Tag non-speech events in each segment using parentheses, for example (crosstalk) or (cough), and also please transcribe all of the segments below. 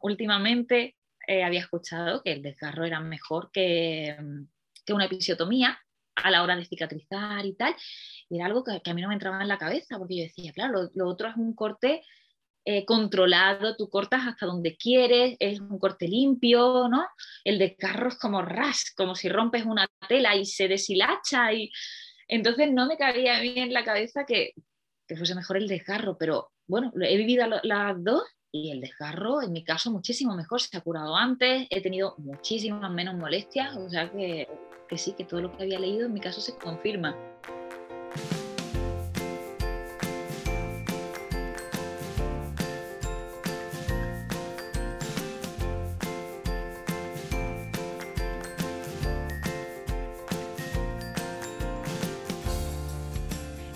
últimamente eh, había escuchado que el desgarro era mejor que, que, una episiotomía a la hora de cicatrizar y tal, y era algo que, a mí no me entraba en la cabeza, porque yo decía, claro, lo, otro es un corte eh, controlado, tú cortas hasta donde quieres, es un corte limpio, ¿no? El desgarro es como ras, como si rompes una tela y se deshilacha, y entonces no me cabía bien en la cabeza que, que fuese mejor el desgarro, pero bueno, he vivido las dos y el desgarro, en mi caso, muchísimo mejor. Se ha curado antes, he tenido muchísimas menos molestias, o sea que, que sí, que todo lo que había leído en mi caso se confirma.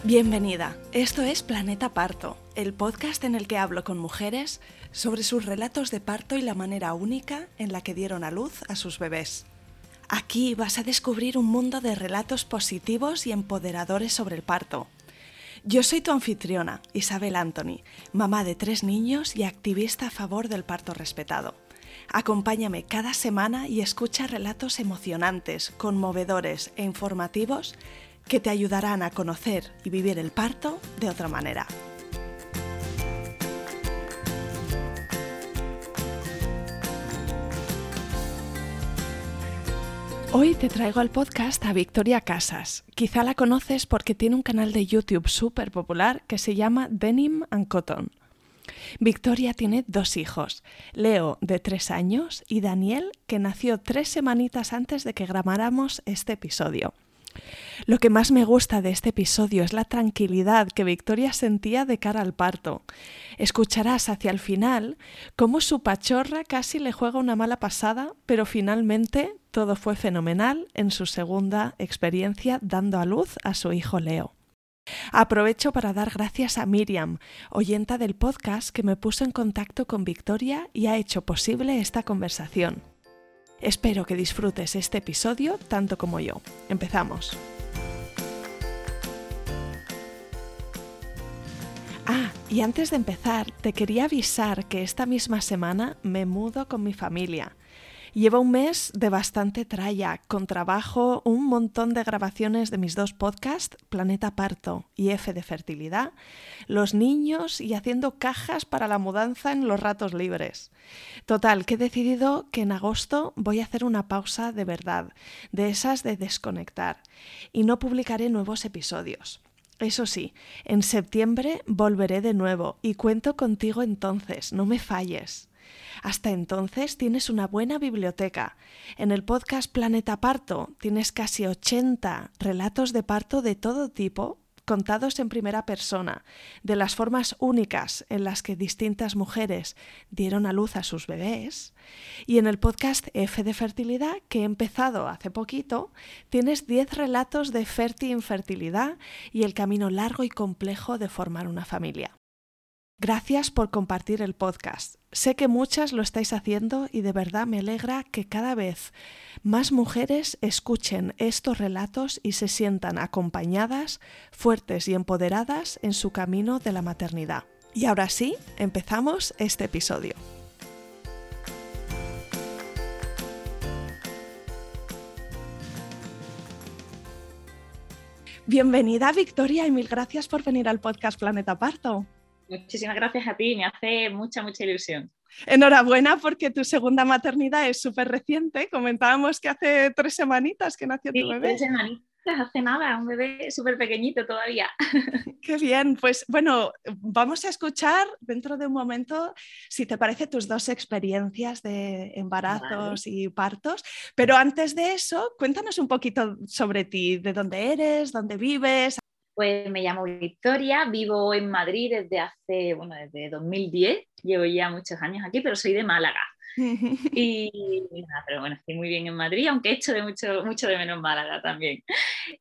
Bienvenida, esto es Planeta Parto, el podcast en el que hablo con mujeres sobre sus relatos de parto y la manera única en la que dieron a luz a sus bebés. Aquí vas a descubrir un mundo de relatos positivos y empoderadores sobre el parto. Yo soy tu anfitriona, Isabel Anthony, mamá de tres niños y activista a favor del parto respetado. Acompáñame cada semana y escucha relatos emocionantes, conmovedores e informativos que te ayudarán a conocer y vivir el parto de otra manera. Hoy te traigo al podcast a Victoria Casas. Quizá la conoces porque tiene un canal de YouTube súper popular que se llama Denim and Cotton. Victoria tiene dos hijos, Leo de tres años y Daniel que nació tres semanitas antes de que grabáramos este episodio. Lo que más me gusta de este episodio es la tranquilidad que Victoria sentía de cara al parto. Escucharás hacia el final cómo su pachorra casi le juega una mala pasada, pero finalmente todo fue fenomenal en su segunda experiencia dando a luz a su hijo Leo. Aprovecho para dar gracias a Miriam, oyenta del podcast que me puso en contacto con Victoria y ha hecho posible esta conversación. Espero que disfrutes este episodio tanto como yo. Empezamos. Ah, y antes de empezar, te quería avisar que esta misma semana me mudo con mi familia. Llevo un mes de bastante tralla, con trabajo, un montón de grabaciones de mis dos podcasts, Planeta Parto y F de Fertilidad, los niños y haciendo cajas para la mudanza en los ratos libres. Total, que he decidido que en agosto voy a hacer una pausa de verdad, de esas de desconectar, y no publicaré nuevos episodios. Eso sí, en septiembre volveré de nuevo y cuento contigo entonces, no me falles. Hasta entonces tienes una buena biblioteca. En el podcast Planeta Parto tienes casi 80 relatos de parto de todo tipo contados en primera persona, de las formas únicas en las que distintas mujeres dieron a luz a sus bebés. Y en el podcast F de Fertilidad, que he empezado hace poquito, tienes 10 relatos de fértil infertilidad y el camino largo y complejo de formar una familia. Gracias por compartir el podcast. Sé que muchas lo estáis haciendo y de verdad me alegra que cada vez más mujeres escuchen estos relatos y se sientan acompañadas, fuertes y empoderadas en su camino de la maternidad. Y ahora sí, empezamos este episodio. Bienvenida Victoria y mil gracias por venir al podcast Planeta Parto. Muchísimas gracias a ti, me hace mucha, mucha ilusión. Enhorabuena porque tu segunda maternidad es súper reciente. Comentábamos que hace tres semanitas que nació tu bebé. Tres semanitas, hace nada, un bebé súper pequeñito todavía. (laughs) Qué bien, pues bueno, vamos a escuchar dentro de un momento, si te parece, tus dos experiencias de embarazos y partos. Pero antes de eso, cuéntanos un poquito sobre ti, de dónde eres, dónde vives, pues me llamo Victoria, vivo en Madrid desde hace, bueno, desde 2010, llevo ya muchos años aquí, pero soy de Málaga. (laughs) y, pero bueno, estoy muy bien en Madrid, aunque he hecho de mucho, mucho de menos Málaga también.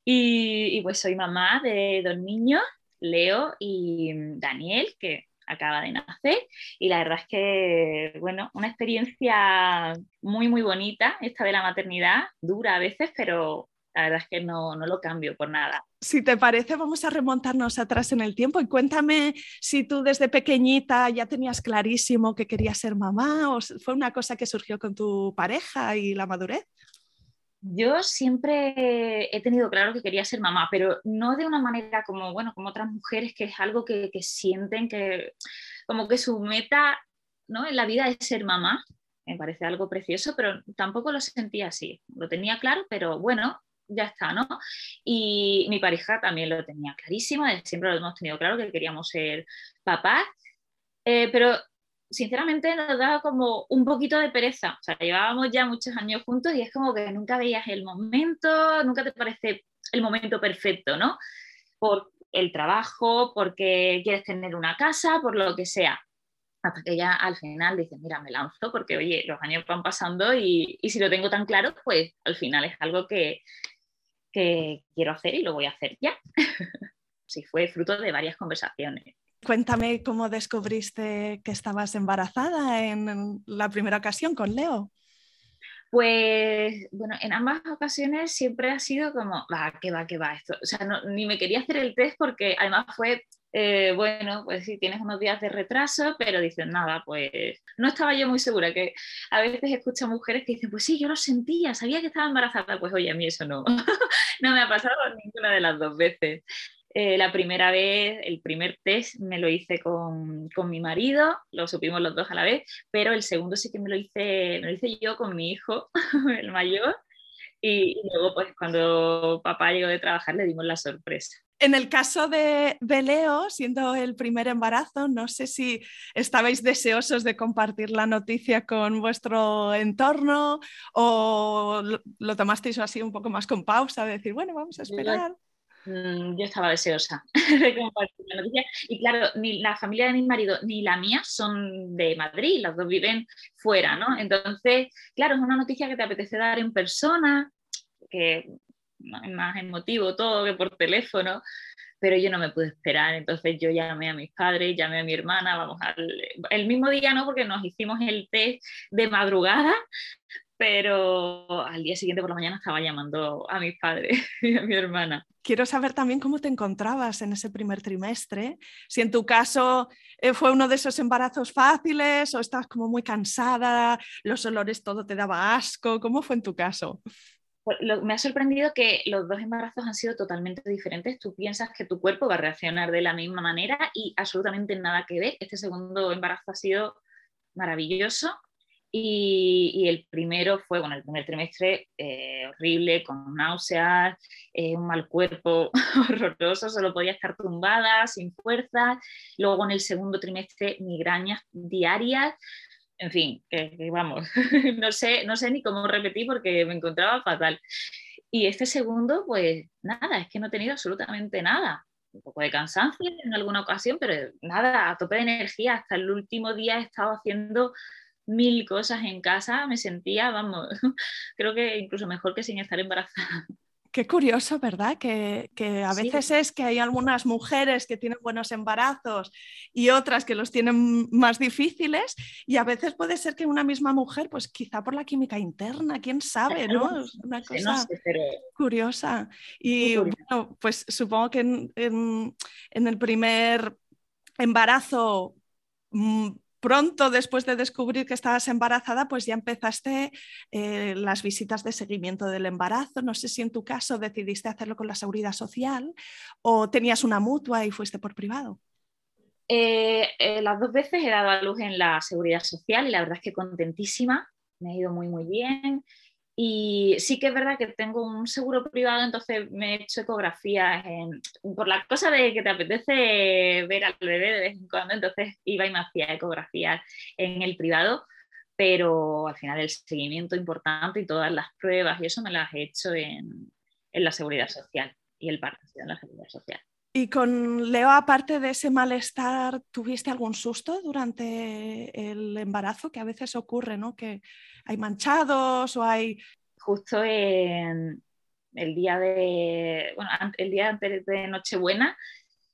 Y, y pues soy mamá de dos niños, Leo y Daniel, que acaba de nacer y la verdad es que, bueno, una experiencia muy, muy bonita esta de la maternidad, dura a veces, pero La verdad es que no, no lo cambio por nada. Si te parece, vamos a remontarnos atrás en el tiempo y cuéntame si tú desde pequeñita ya tenías clarísimo que querías ser mamá o fue una cosa que surgió con tu pareja y la madurez. Yo siempre he tenido claro que quería ser mamá, pero no de una manera como, bueno, como otras mujeres, que es algo que, que sienten que, como que su meta ¿no? en la vida es ser mamá. Me parece algo precioso, pero tampoco lo sentía así. Lo tenía claro, pero bueno, ya está, ¿no? Y mi pareja también lo tenía clarísimo, siempre lo hemos tenido claro que queríamos ser papás, eh, pero sinceramente nos daba como un poquito de pereza. O sea, llevábamos ya muchos años juntos y es como que nunca veías el momento, nunca te parece el momento perfecto, ¿no? Por el trabajo, porque quieres tener una casa, por lo que sea. Hasta que ya al final dices, mira, me lanzo porque, oye, los años van pasando y, y si lo tengo tan claro, pues al final es algo que, que quiero hacer y lo voy a hacer ya. (laughs) sí, fue fruto de varias conversaciones. Cuéntame cómo descubriste que estabas embarazada en la primera ocasión con Leo. Pues bueno, en ambas ocasiones siempre ha sido como, va, que va, que va esto. O sea, ni me quería hacer el test porque además fue, eh, bueno, pues sí, tienes unos días de retraso, pero dicen, nada, pues no estaba yo muy segura, que a veces escucho mujeres que dicen, pues sí, yo lo sentía, sabía que estaba embarazada, pues oye, a mí eso no, (laughs) no me ha pasado ninguna de las dos veces. Eh, la primera vez, el primer test me lo hice con, con, mi marido, lo supimos los dos a la vez, pero el segundo sí que me lo hice, me lo hice yo con mi hijo, (laughs) el mayor, y, luego pues cuando papá llegó de trabajar le dimos la sorpresa. En el caso de, de, Leo, siendo el primer embarazo, no sé si estabais deseosos de compartir la noticia con vuestro entorno o lo, lo tomasteis así un poco más con pausa, de decir, bueno, vamos a esperar. Mm, yo estaba deseosa (laughs) de compartir la noticia. Y claro, ni la familia de mi marido ni la mía son de Madrid, las dos viven fuera, ¿no? Entonces, claro, es una noticia que te apetece dar en persona, que más emotivo todo que por teléfono, pero yo no me pude esperar, entonces yo llamé a mis padres, llamé a mi hermana, vamos al el mismo día no, porque nos hicimos el test de madrugada, pero al día siguiente por la mañana estaba llamando a mis padres (laughs) y a mi hermana. Quiero saber también cómo te encontrabas en ese primer trimestre, si en tu caso eh, fue uno de esos embarazos fáciles o estabas como muy cansada, los olores todo te daba asco, ¿cómo fue en tu caso? Pues me ha sorprendido que los dos embarazos han sido totalmente diferentes. Tú piensas que tu cuerpo va a reaccionar de la misma manera y absolutamente nada que ver. Este segundo embarazo ha sido maravilloso y, el primero fue, bueno, el primer trimestre eh, horrible, con náuseas, eh, un mal cuerpo (laughs) horroroso, solo podía estar tumbada, sin fuerza. Luego en el segundo trimestre, migrañas diarias. En fin, que, vamos, (laughs) no, sé, no sé ni cómo repetir porque me encontraba fatal. Y este segundo, pues nada, es que no he tenido absolutamente nada un poco de cansancio en alguna ocasión, pero nada, a tope de energía. Hasta el último día he estado haciendo mil cosas en casa, me sentía, vamos, (laughs) creo que incluso mejor que sin estar embarazada. Qué curioso, ¿verdad? Que, a veces es que hay algunas mujeres que tienen buenos embarazos y otras que los tienen más difíciles y a veces puede ser que una misma mujer, pues quizá por la química interna, quién sabe, ¿no? Una cosa curiosa. Y bueno, pues supongo que en, en el primer embarazo mm, pronto después de descubrir que estabas embarazada, pues ya empezaste eh, las visitas de seguimiento del embarazo. No sé si en tu caso decidiste hacerlo con la seguridad social o tenías una mutua y fuiste por privado. Eh, eh, las dos veces he dado a luz en la seguridad social y la verdad es que contentísima, me ha ido muy muy bien. Y sí que es verdad que tengo un seguro privado, entonces me he hecho ecografías por la cosa de que te apetece ver al bebé de vez en cuando, entonces iba y me hacía ecografías en el privado, pero al final el seguimiento importante y todas las pruebas y eso me las he hecho en, en la seguridad social y el parto en la seguridad social. Y con Leo, aparte de ese malestar, ¿tuviste algún susto durante el embarazo? Que a veces ocurre, ¿no? Que hay manchados o hay... Justo en el día de, bueno, el día antes de Nochebuena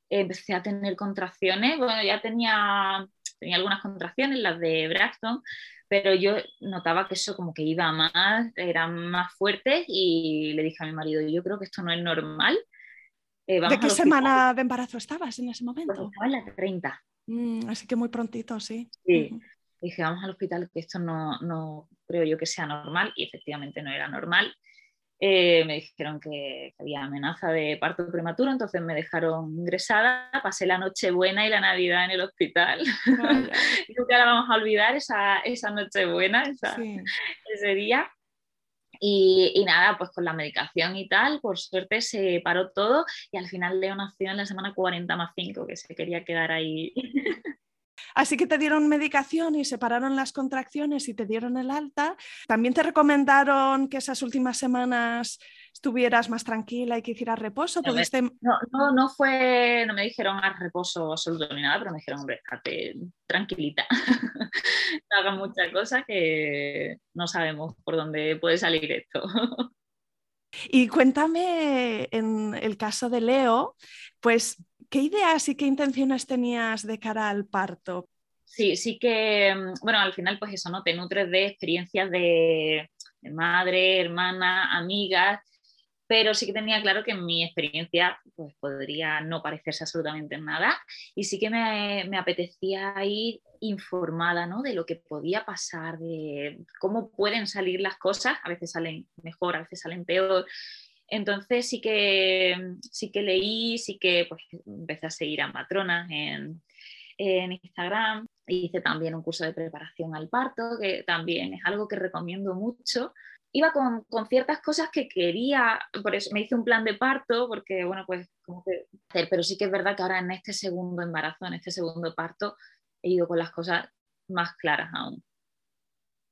empecé a tener contracciones. Bueno, ya tenía, tenía algunas contracciones, las de Braxton, pero yo notaba que eso como que iba más, eran más fuertes y le dije a mi marido, yo creo que esto no es normal. Eh, ¿De qué semana de embarazo estabas en ese momento? Pues estaba en la 30. Mm, así que muy prontito, sí. Sí. Dije, vamos al hospital, que esto no, no creo yo que sea normal y efectivamente no era normal. Eh, me dijeron que, había amenaza de parto prematuro, entonces me dejaron ingresada, pasé la noche buena y la Navidad en el hospital. (laughs) Nunca la vamos a olvidar esa, esa noche buena, ese día. Y, y, nada, pues con la medicación y tal, por suerte se paró todo y al final Leo nació en la semana 40 más 5, que se quería quedar ahí. (laughs) Así que te dieron medicación y separaron las contracciones y te dieron el alta. También te recomendaron que esas últimas semanas estuvieras más tranquila y que hicieras reposo. No, no, no, fue, no me dijeron a reposo absoluto ni nada, pero me dijeron, hombre, tranquilita, (laughs) no hagas muchas cosas que no sabemos por dónde puede salir esto. (laughs) Y cuéntame en el caso de Leo, pues ¿Qué ideas y qué intenciones tenías de cara al parto? Sí, sí que, mm, bueno, al final pues eso, ¿no? Te nutres de experiencias de, madre, hermana, amigas, pero sí que tenía claro que mi experiencia pues, podría no parecerse absolutamente en nada y sí que me, me, apetecía ir informada ¿no? de lo que podía pasar, de cómo pueden salir las cosas, a veces salen mejor, a veces salen peor, entonces sí que, sí que leí, sí que pues, empecé a seguir a Matrona en, en Instagram. Hice también un curso de preparación al parto, que también es algo que recomiendo mucho. Iba con, con, ciertas cosas que quería, por eso me hice un plan de parto, porque bueno, pues como que hacer, pero sí que es verdad que ahora en este segundo embarazo, en este segundo parto, he ido con las cosas más claras aún.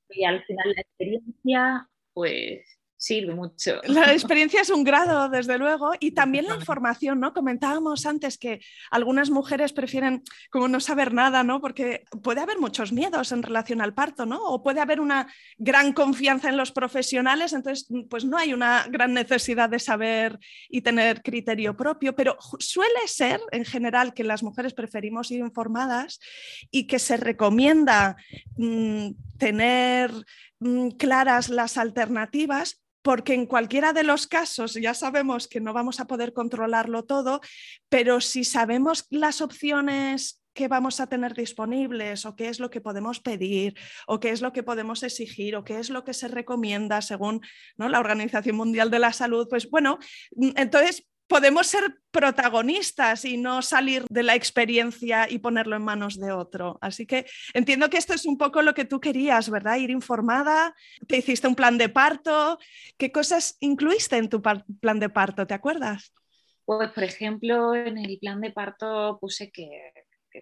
Y al final la experiencia, pues sirve mucho. (laughs) La experiencia es un grado, desde luego, y también la información, ¿no? Comentábamos antes que algunas mujeres prefieren como no saber nada, ¿no? Porque puede haber muchos miedos en relación al parto, ¿no? O puede haber una gran confianza en los profesionales, entonces pues no hay una gran necesidad de saber y tener criterio propio, pero suele ser en general que las mujeres preferimos ir informadas y que se recomienda mm, tener mm, claras las alternativas porque en cualquiera de los casos ya sabemos que no vamos a poder controlarlo todo, pero si sabemos las opciones que vamos a tener disponibles o qué es lo que podemos pedir o qué es lo que podemos exigir o qué es lo que se recomienda según ¿no? la Organización Mundial de la Salud, pues bueno, entonces podemos ser protagonistas y no salir de la experiencia y ponerlo en manos de otro. Así que entiendo que esto es un poco lo que tú querías, ¿verdad? Ir informada, te hiciste un plan de parto. ¿Qué cosas incluiste en tu plan de parto? ¿Te acuerdas? Pues, por ejemplo, en el plan de parto puse que,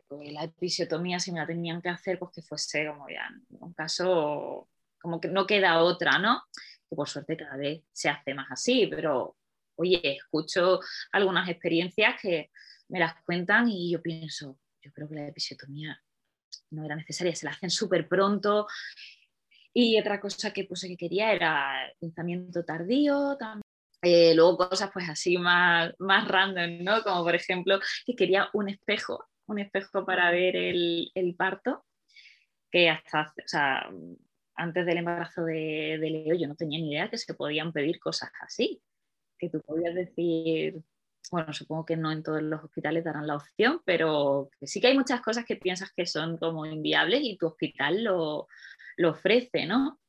la episiotomía, si me la tenían que hacer, pues que fuese como ya un caso, como que no queda otra, ¿no? Que por suerte cada vez se hace más así, pero oye, escucho algunas experiencias que me las cuentan y yo pienso, yo creo que la episiotomía no era necesaria, se la hacen súper pronto. Y otra cosa que puse que quería era pensamiento tardío, eh, luego cosas pues así más, más random, ¿no? Como por ejemplo que quería un espejo, un espejo para ver el, parto, que hasta, antes del embarazo de, de Leo yo no tenía ni idea que se podían pedir cosas así que tú podías decir, bueno, supongo que no en todos los hospitales darán la opción, pero sí que hay muchas cosas que piensas que son como inviables y tu hospital lo, lo ofrece, ¿no?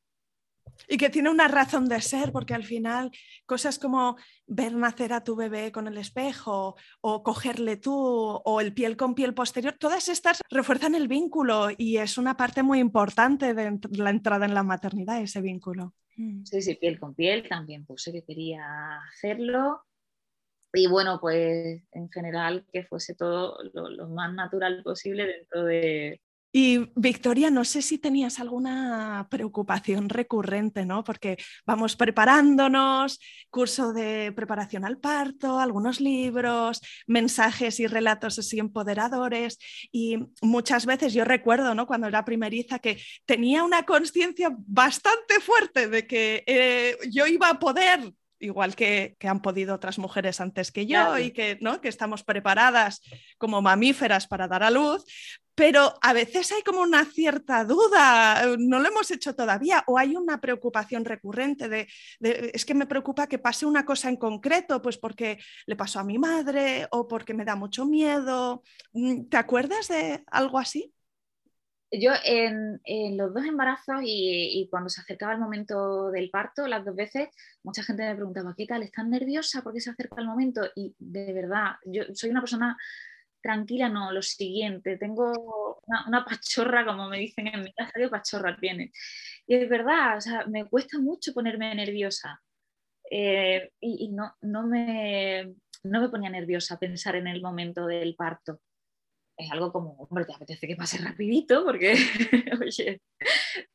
Y que tiene una razón de ser, porque al final cosas como ver nacer a tu bebé con el espejo o cogerle tú o el piel con piel posterior, todas estas refuerzan el vínculo y es una parte muy importante de la entrada en la maternidad, ese vínculo. Mm. Sí, sí, piel con piel, también puse que quería hacerlo. Y bueno, pues en general que fuese todo lo, más natural posible dentro de, y Victoria, no sé si tenías alguna preocupación recurrente, ¿no? Porque vamos preparándonos, curso de preparación al parto, algunos libros, mensajes y relatos así empoderadores. Y muchas veces yo recuerdo, ¿no? Cuando era primeriza, que tenía una conciencia bastante fuerte de que eh, yo iba a poder igual que, han podido otras mujeres antes que yo y que, ¿no? que estamos preparadas como mamíferas para dar a luz, pero a veces hay como una cierta duda, no lo hemos hecho todavía, o hay una preocupación recurrente de, es que me preocupa que pase una cosa en concreto, pues porque le pasó a mi madre o porque me da mucho miedo. Mm, ¿Te acuerdas de algo así? Yo en, los dos embarazos y, cuando se acercaba el momento del parto, las dos veces, mucha gente me preguntaba, ¿qué tal? ¿Estás nerviosa porque se acerca el momento? Y de verdad, yo soy una persona tranquila, no, lo siguiente, tengo una, pachorra, como me dicen en mi casa, ¿qué pachorra tienes? Y es verdad, o sea, me cuesta mucho ponerme nerviosa. Eh, y, no, no, me, no me ponía nerviosa pensar en el momento del parto es algo como, hombre, te apetece que pase rapidito porque, (laughs) oye,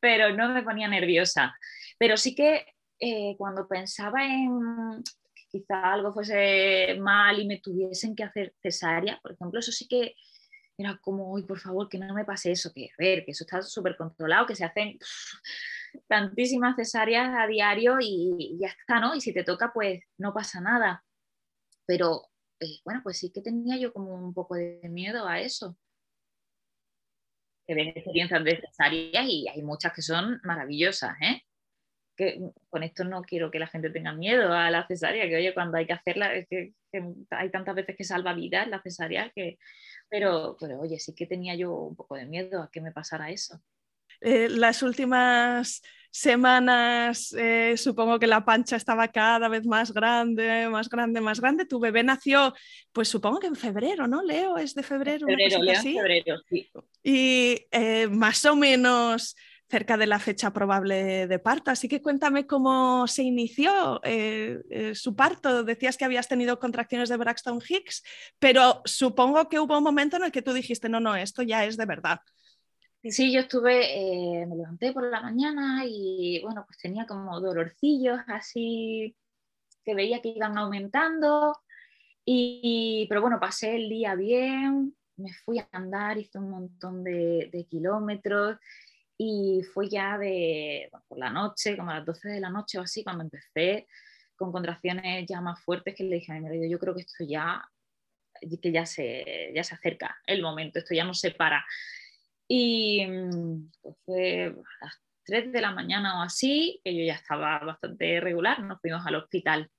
pero no me ponía nerviosa. Pero sí que eh, cuando pensaba en que quizá algo fuese mal y me tuviesen que hacer cesárea, por ejemplo, eso sí que era como, uy, por favor, que no me pase eso, que a ver, que eso está súper controlado, que se hacen (laughs) tantísimas cesáreas a diario y, y ya está, ¿no? Y si te toca, pues no pasa nada. Pero eh, bueno, pues sí que tenía yo como un poco de miedo a eso. Que ven experiencias necesarias y hay muchas que son maravillosas, ¿eh? Que con esto no quiero que la gente tenga miedo a la cesárea, que oye, cuando hay que hacerla, hay tantas veces que salva vidas la cesárea, que, pero, pero oye, sí que tenía yo un poco de miedo a que me pasara eso. Eh, las últimas semanas eh, supongo que la pancha estaba cada vez más grande, más grande, más grande. Tu bebé nació, pues supongo que en febrero, ¿no? Leo es de febrero. Febrero, febrero, sí. Y eh, más o menos cerca de la fecha probable de parto. Así que cuéntame cómo se inició su parto. Decías que habías tenido contracciones de Braxton Hicks, pero supongo que hubo un momento en el que tú dijiste, no, no, esto ya es de verdad. Sí, yo estuve, eh, me levanté por la mañana y bueno, pues tenía como dolorcillos así que veía que iban aumentando, y, pero bueno, pasé el día bien, me fui a andar, hice un montón de, kilómetros y fue ya de, por la noche, como a las 12 de la noche o así, cuando empecé con contracciones ya más fuertes que le dije a mi marido, yo creo que esto ya, que ya se, ya se acerca el momento, esto ya no se para. Y mm, pues fue a las 3 de la mañana o así, que yo ya estaba bastante regular, nos fuimos al hospital.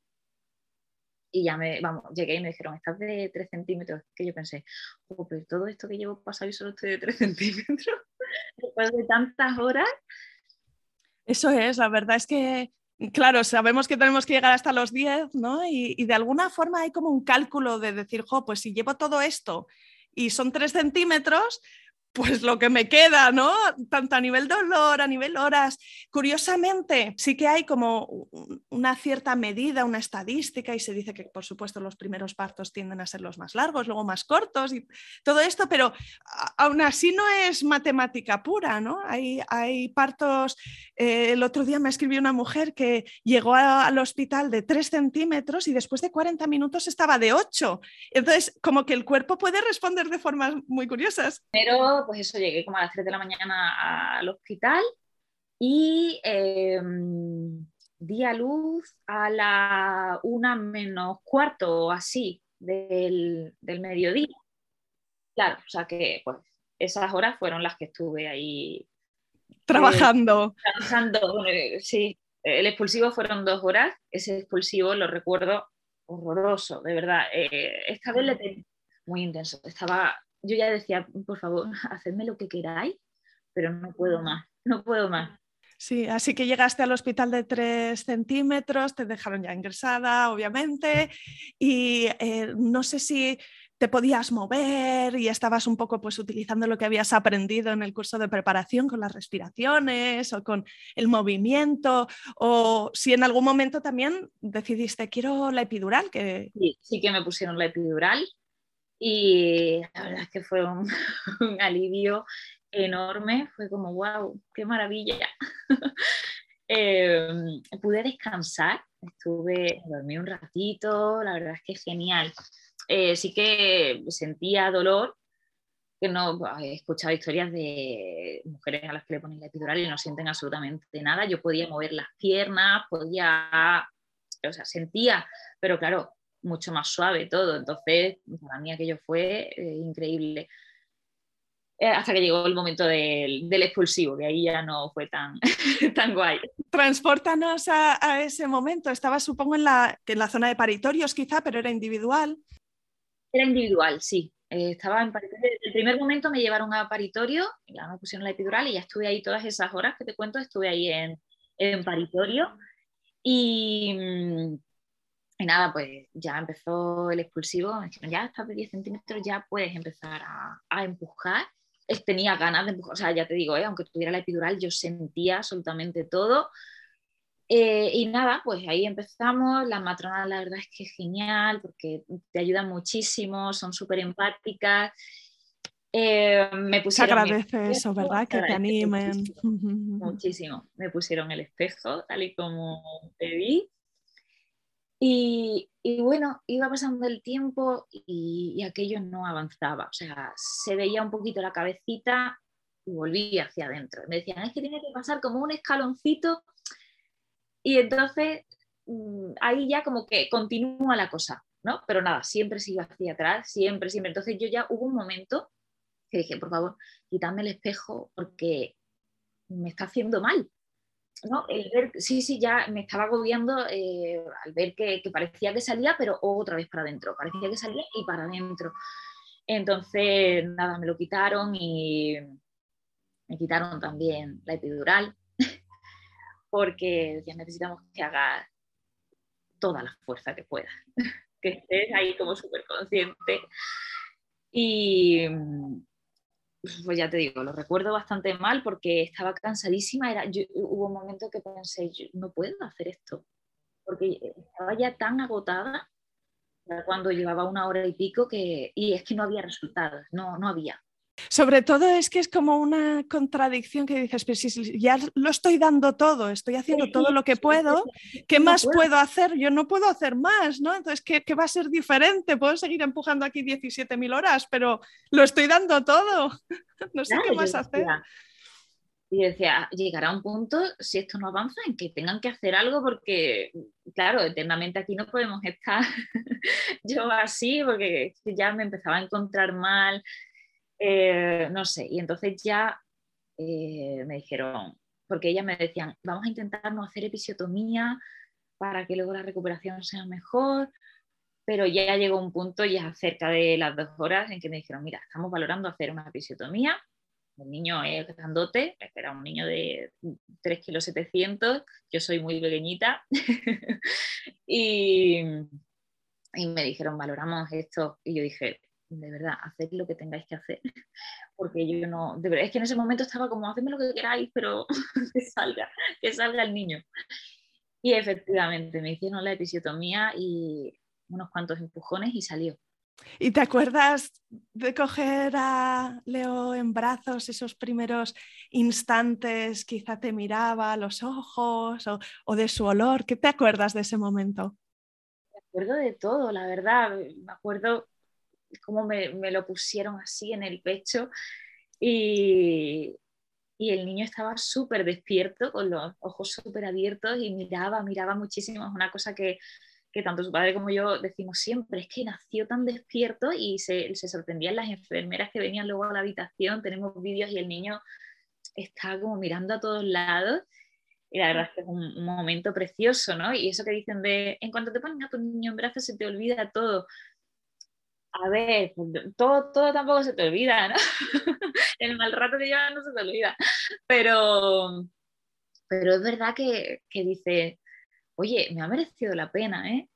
Y ya me, vamos, llegué y me dijeron, estás de 3 centímetros. Que yo pensé, oh, pero todo esto que llevo pasado y solo estoy de 3 (laughs) centímetros, (laughs) después de tantas horas. Eso es, la verdad es que Claro, sabemos que tenemos que llegar hasta los 10, ¿no? Y, y, de alguna forma hay como un cálculo de decir, jo, pues si llevo todo esto y son 3 centímetros, pues lo que me queda, ¿no? Tanto a nivel dolor, a nivel horas. Curiosamente, sí que hay como una cierta medida, una estadística, y se dice que, por supuesto, los primeros partos tienden a ser los más largos, luego más cortos y todo esto, pero aún así no es matemática pura, ¿no? Hay, partos. Eh, el otro día me escribió una mujer que llegó al hospital de 3 centímetros y después de 40 minutos estaba de 8. Entonces, como que el cuerpo puede responder de formas muy curiosas. Pero pues eso, llegué como a las 3 de la mañana al hospital y em, di a luz a la una menos cuarto o así del, mediodía. Claro, o sea que pues esas horas fueron las que estuve ahí. Trabajando. Eh, trabajando, sí. El expulsivo fueron dos horas. Ese expulsivo lo recuerdo horroroso, de verdad. Eh, esta vez le muy intenso. Estaba yo ya decía, por favor, (laughs) hacedme lo que queráis, pero no puedo más, no puedo más. Sí, así que llegaste al hospital de 3 centímetros, te dejaron ya ingresada, obviamente, y eh, no sé si te podías mover y estabas un poco pues utilizando lo que habías aprendido en el curso de preparación con las respiraciones o con el movimiento o si en algún momento también decidiste quiero la epidural que sí, sí que me pusieron la epidural y la verdad es que fue un, (laughs) alivio enorme, fue como, wow, qué maravilla. (laughs) Em, pude descansar, estuve, dormí un ratito, la verdad es que genial. Eh, sí que sentía dolor, que no he escuchado historias de mujeres a las que le ponen la epidural y no sienten absolutamente nada. Yo podía mover las piernas, podía o sea, sentía, pero claro, mucho más suave todo. Entonces, para mí aquello fue eh, increíble. Eh, hasta que llegó el momento del, expulsivo, que ahí ya no fue tan, (laughs) tan guay. Transportanos a, ese momento. Estaba, supongo, en la, en la zona de paritorios quizá, pero era individual. Era individual, sí. Eh, estaba en paritorio. el primer momento me llevaron a paritorio, ya me pusieron la epidural y ya estuve ahí todas esas horas que te cuento, estuve ahí en, en paritorio. Y, mm, y, nada, pues ya empezó el expulsivo, me dijeron, ya estás de 10 centímetros, ya puedes empezar a, a empujar tenía ganas de empujar, o sea, ya te digo, ¿eh? aunque tuviera la epidural, yo sentía absolutamente todo. Eh, y nada, pues ahí empezamos. Las matronas, la verdad es que es genial porque te ayudan muchísimo, son súper empáticas. Eh, me pusieron. agradece eso, ¿verdad? Que te animen. Muchísimo, (laughs) muchísimo, Me pusieron el espejo, tal y como te vi. Y, bueno, iba pasando el tiempo y, aquello no avanzaba. O sea, se veía un poquito la cabecita y volvía hacia adentro. Me decían, es que tiene que pasar como un escaloncito. Y entonces mm, ahí ya como que continúa la cosa, ¿no? Pero nada, siempre sigo hacia atrás, siempre, siempre. Entonces yo ya hubo un momento que dije, por favor, quítame el espejo porque me está haciendo mal. ¿No? El ver, sí, sí, ya me estaba agobiando eh, al ver que, parecía que salía, pero otra vez para adentro, parecía que salía y para adentro. Entonces, nada, me lo quitaron y me quitaron también la epidural, (laughs) porque ya necesitamos que hagas toda la fuerza que puedas, (laughs) que estés ahí como súper consciente. Y, pues ya te digo, lo recuerdo bastante mal porque estaba cansadísima. Era, hubo un momento que pensé, no puedo hacer esto, porque estaba ya tan agotada cuando llevaba una hora y pico que, y es que no había resultados, no, no había. Sobre todo es que es como una contradicción que dices, pero si ya lo estoy dando todo, estoy haciendo todo lo que puedo, ¿qué más puedo. hacer? Yo no puedo hacer más, ¿no? Entonces, ¿qué, va a ser diferente? Puedo seguir empujando aquí 17.000 horas, pero lo estoy dando todo. (laughs) no sé qué más hacer. Y decía, llegará un punto, si esto no avanza, en que tengan que hacer algo porque, claro, eternamente aquí no podemos estar (laughs) yo así, porque ya me empezaba a encontrar mal, eh, no sé, y entonces ya eh, me dijeron, porque ellas me decían, vamos a intentar no hacer episiotomía para que luego la recuperación sea mejor, pero ya llegó un punto, ya cerca de las dos horas, en que me dijeron, mira, estamos valorando hacer una episiotomía, el niño es grandote, era un niño de 3 kilos 700, yo soy muy pequeñita, (laughs) y, y me dijeron, valoramos esto, y yo dije, de verdad, haced lo que tengáis que hacer, (laughs) porque yo no, de verdad, es que en ese momento estaba como, hacedme lo que queráis, pero (laughs) que salga, que salga el niño. Y efectivamente, me hicieron la episiotomía y unos cuantos empujones y salió. ¿Y te acuerdas de coger a Leo en brazos esos primeros instantes? Quizá te miraba a los ojos o, o, de su olor. ¿Qué te acuerdas de ese momento? Me acuerdo de todo, la verdad. Me acuerdo cómo me, lo pusieron así en el pecho y, el niño estaba súper despierto, con los ojos súper abiertos y miraba, miraba muchísimo. Es una cosa que, tanto su padre como yo decimos siempre, es que nació tan despierto y se, se sorprendían las enfermeras que venían luego a la habitación, tenemos vídeos y el niño está como mirando a todos lados. Y la verdad es que es un, un, momento precioso, ¿no? Y eso que dicen de, en cuanto te ponen a tu niño en brazos se te olvida todo a ver, todo, todo tampoco se te olvida, ¿no? (laughs) el mal rato que llevas no se te olvida. Pero, pero es verdad que, que dice, oye, me ha merecido la pena, ¿eh?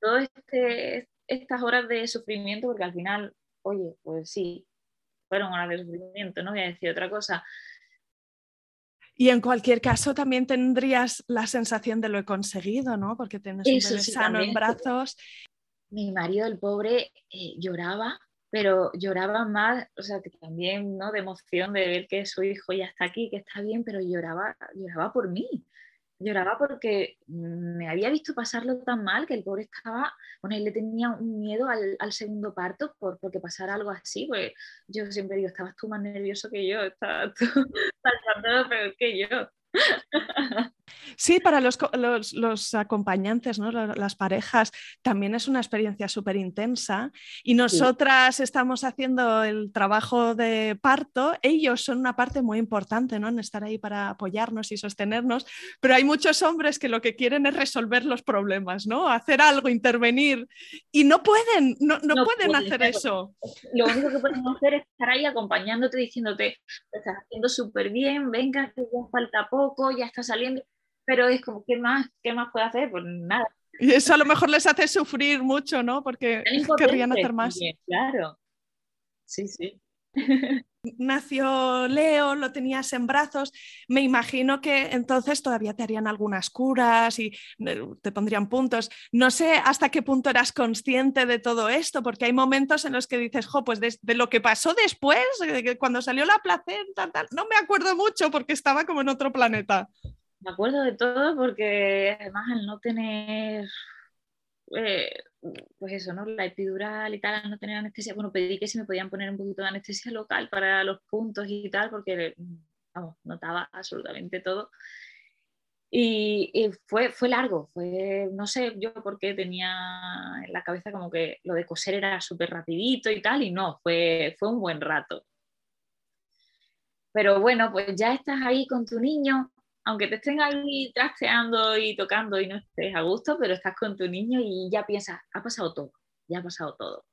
Todas este, estas horas de sufrimiento, porque al final, oye, pues sí, fueron horas de sufrimiento, no voy a decir otra cosa. Y en cualquier caso también tendrías la sensación de lo he conseguido, ¿no? Porque tienes un bebé sano en brazos mi marido, el pobre, eh, lloraba, pero lloraba más, o sea, también, ¿no? De emoción de ver que su hijo ya está aquí, que está bien, pero lloraba, lloraba por mí. Lloraba porque me había visto pasarlo tan mal que el pobre estaba, bueno, él le tenía un miedo al, al segundo parto por, porque pasara algo así, pues yo siempre digo, estabas tú más nervioso que yo, estabas tú (laughs) pasando peor que yo. (laughs) Sí, para los, los, acompañantes, ¿no? las parejas, también es una experiencia súper intensa. Y nosotras estamos haciendo el trabajo de parto, ellos son una parte muy importante ¿no? en estar ahí para apoyarnos y sostenernos, pero hay muchos hombres que lo que quieren es resolver los problemas, ¿no? hacer algo, intervenir, y no pueden, no, pueden hacer eso. Lo único que pueden hacer es estar ahí acompañándote, diciéndote, estás haciendo súper bien, venga, que ya falta poco, ya está saliendo pero es como, ¿qué más, qué más puede hacer? Pues nada. Y eso a lo mejor les hace sufrir mucho, ¿no? Porque querrían hacer más. claro. Sí, sí. (laughs) Nació Leo, lo tenías en brazos. Me imagino que entonces todavía te harían algunas curas y eh, te pondrían puntos. No sé hasta qué punto eras consciente de todo esto, porque hay momentos en los que dices, jo, pues de, lo que pasó después, cuando salió la placenta, tal, no me acuerdo mucho porque estaba como en otro planeta me acuerdo de todo porque además al no tener, eh, pues eso, ¿no? La epidural y tal, al no tener anestesia, bueno, pedí que si me podían poner un poquito de anestesia local para los puntos y tal, porque, vamos, notaba absolutamente todo. Y, fue, fue largo, fue, no sé yo por qué tenía en la cabeza como que lo de coser era súper rapidito y tal, y no, fue, fue un buen rato. Pero bueno, pues ya estás ahí con tu niño, aunque te estén ahí trasteando y tocando y no estés a gusto, pero estás con tu niño y ya piensas, ha pasado todo, ya ha pasado todo.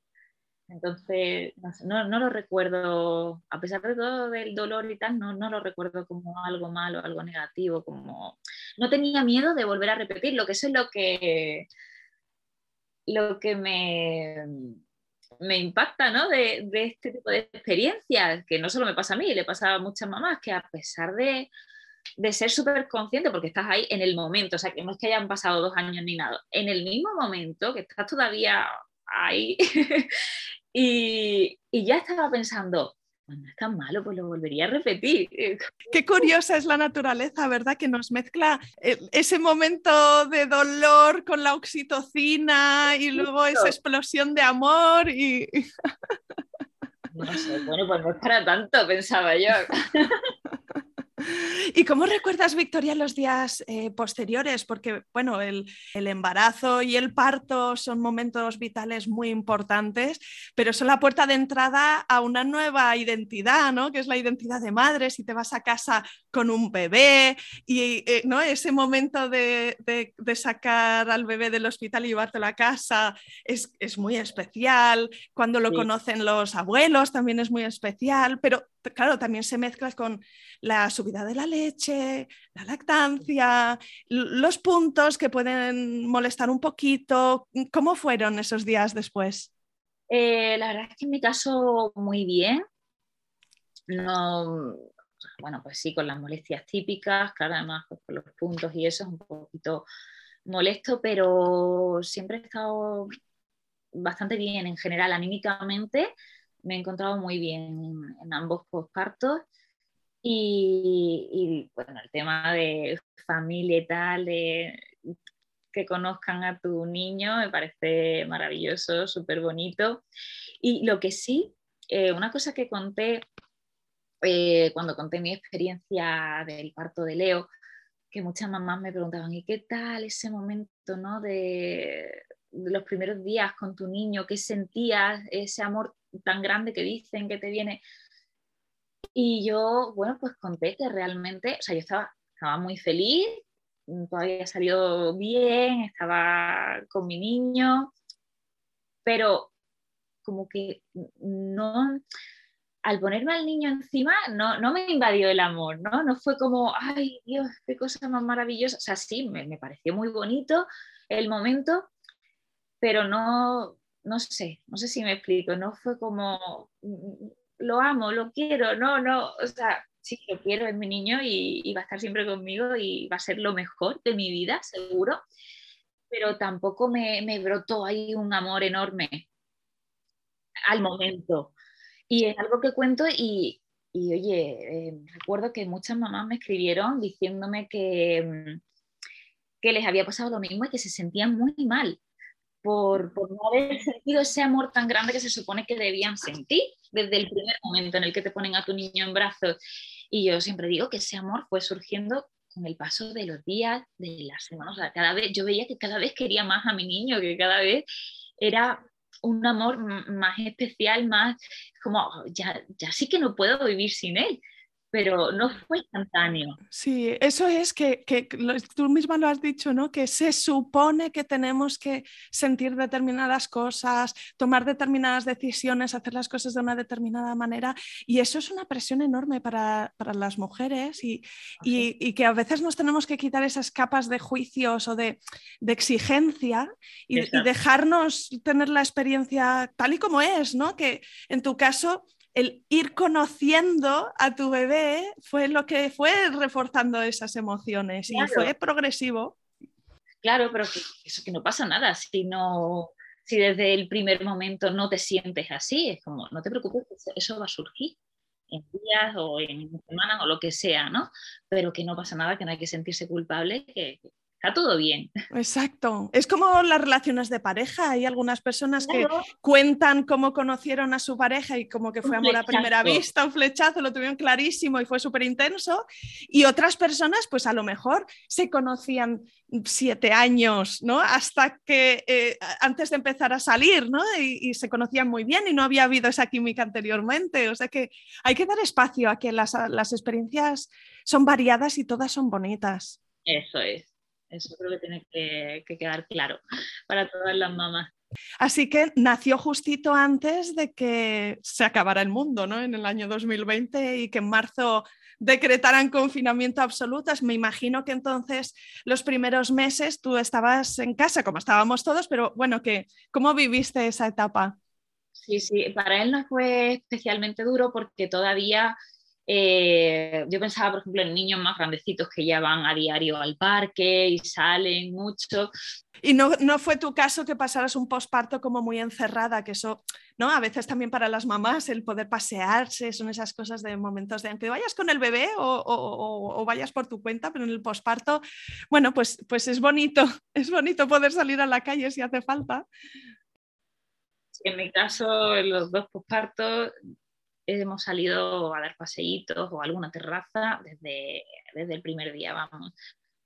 Entonces, no, no, lo recuerdo, a pesar de todo del dolor y tal, no, no lo recuerdo como algo malo, algo negativo, como no tenía miedo de volver a repetirlo, que eso es lo que, lo que me, me impacta ¿no? de, de, este tipo de experiencias, que no solo me pasa a mí, le pasa a muchas mamás, que a pesar de, de ser súper consciente, porque estás ahí en el momento, o sea, que no es que hayan pasado dos años ni nada, en el mismo momento que estás todavía ahí (laughs) y, ya estaba pensando, no es tan malo, pues lo volvería a repetir. Qué curiosa es la naturaleza, ¿verdad? Que nos mezcla eh, ese momento de dolor con la oxitocina y luego esa explosión de amor y... (laughs) No sé, bueno, pues no es para tanto, pensaba yo. (laughs) (laughs) ¿Y cómo recuerdas, Victoria, los días eh, posteriores? Porque, bueno, el, embarazo y el parto son momentos vitales muy importantes, pero son la puerta de entrada a una nueva identidad, ¿no? Que es la identidad de madre, si te vas a casa con un bebé y, eh, ¿no? Ese momento de, sacar al bebé del hospital y llevártelo a casa es, muy especial. Cuando lo conocen los abuelos también es muy especial, pero claro, también se mezcla con la subida de la leche, la lactancia, los puntos que pueden molestar un poquito. ¿Cómo fueron esos días después? Eh, la verdad es que en mi caso muy bien. No, bueno, pues sí, con las molestias típicas, claro, además pues, con los puntos y eso es un poquito molesto, pero siempre he estado bastante bien en general, anímicamente me he encontrado muy bien en ambos postpartos. Y, bueno, el tema de familia y tal, de que conozcan a tu niño, me parece maravilloso, súper bonito. Y lo que sí, eh, una cosa que conté eh, cuando conté mi experiencia del parto de Leo, que muchas mamás me preguntaban, ¿y qué tal ese momento ¿no? de los primeros días con tu niño? ¿Qué sentías? Ese amor tan grande que dicen que te viene. Y yo, bueno, pues conté que realmente, o sea, yo estaba, estaba muy feliz, todo había salido bien, estaba con mi niño, pero como que no, al ponerme al niño encima, no, no me invadió el amor, ¿no? No fue como, ay Dios, qué cosa más maravillosa. O sea, sí, me, me pareció muy bonito el momento, pero no, no sé, no sé si me explico, no fue como, mm, lo amo, lo quiero, no, no, o sea, sí, lo quiero, es mi niño y, va a estar siempre conmigo y va a ser lo mejor de mi vida, seguro, pero tampoco me, brotó ahí un amor enorme al momento. Y es algo que cuento y, oye, eh, recuerdo que muchas mamás me escribieron diciéndome que, mm, que les había pasado lo mismo y que se sentían muy mal por, no haber sentido ese amor tan grande que se supone que debían sentir desde el primer momento en el que te ponen a tu niño en brazos. Y yo siempre digo que ese amor fue surgiendo con el paso de los días, de las semanas, cada vez, yo veía que cada vez quería más a mi niño, que cada vez era un amor más especial, más como, ya, ya sí que no puedo vivir sin él pero no fue instantáneo. Sí, eso es que, que, tú misma lo has dicho, ¿no? Que se supone que tenemos que sentir determinadas cosas, tomar determinadas decisiones, hacer las cosas de una determinada manera, y eso es una presión enorme para, para las mujeres y, y, y, que a veces nos tenemos que quitar esas capas de juicios o de, de exigencia y, y dejarnos tener la experiencia tal y como es, ¿no? Que en tu caso el ir conociendo a tu bebé fue lo que fue reforzando esas emociones y fue progresivo. Claro, pero eso que no pasa nada si si desde el primer momento no te sientes así, es como, no te preocupes, eso va a surgir en días o en semanas o lo que sea, ¿no? Pero que no pasa nada, que no hay que sentirse culpable, que, está todo bien. Exacto. Es como las relaciones de pareja. Hay algunas personas que cuentan cómo conocieron a su pareja y como que fue amor a primera vista, un flechazo, lo tuvieron clarísimo y fue súper intenso. Y otras personas, pues a lo mejor se conocían siete años, ¿no? Hasta que eh, antes de empezar a salir, ¿no? Y, se conocían muy bien y no había habido esa química anteriormente. O sea que hay que dar espacio a que las, las experiencias son variadas y todas son bonitas. Eso es. Eso creo que tiene que, quedar claro para todas las mamás. Así que nació justito antes de que se acabara el mundo, ¿no? En el año 2020 y que en marzo decretaran confinamiento absoluto. Me imagino que entonces los primeros meses tú estabas en casa, como estábamos todos, pero bueno, que, ¿cómo viviste esa etapa? Sí, sí, para él no fue especialmente duro porque todavía eh, yo pensaba, por ejemplo, en niños más grandecitos que ya van a diario al parque y salen mucho. Y no, no fue tu caso que pasaras un posparto como muy encerrada, que eso, ¿no? A veces también para las mamás el poder pasearse, son esas cosas de momentos de aunque vayas con el bebé o, o, o vayas por tu cuenta, pero en el posparto, bueno, pues, pues es bonito, (laughs) es bonito poder salir a la calle si hace falta. En mi caso, en los dos pospartos, hemos salido a dar paseitos o alguna terraza desde, desde el primer día, vamos.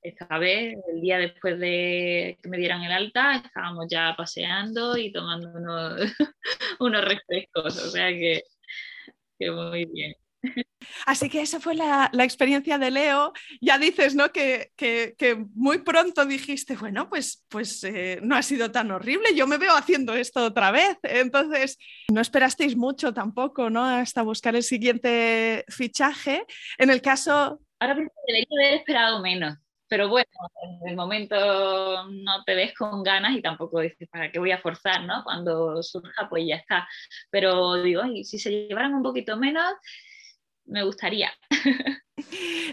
Esta vez, el día después de que me dieran el alta, estábamos ya paseando y tomando unos, (laughs) unos refrescos, o sea que, que muy bien. Así que esa fue la, experiencia de Leo. Ya dices, ¿no? Que, muy pronto dijiste, bueno, pues, pues eh, no ha sido tan horrible, yo me veo haciendo esto otra vez. Entonces, no esperasteis mucho tampoco, ¿no? Hasta buscar el siguiente fichaje. En el caso... Ahora debería haber esperado menos. Pero bueno, en el momento no te ves con ganas y tampoco dices, ¿para qué voy a forzar? ¿no? Cuando surja, pues ya está. Pero digo, si se llevaran un poquito menos, me gustaría.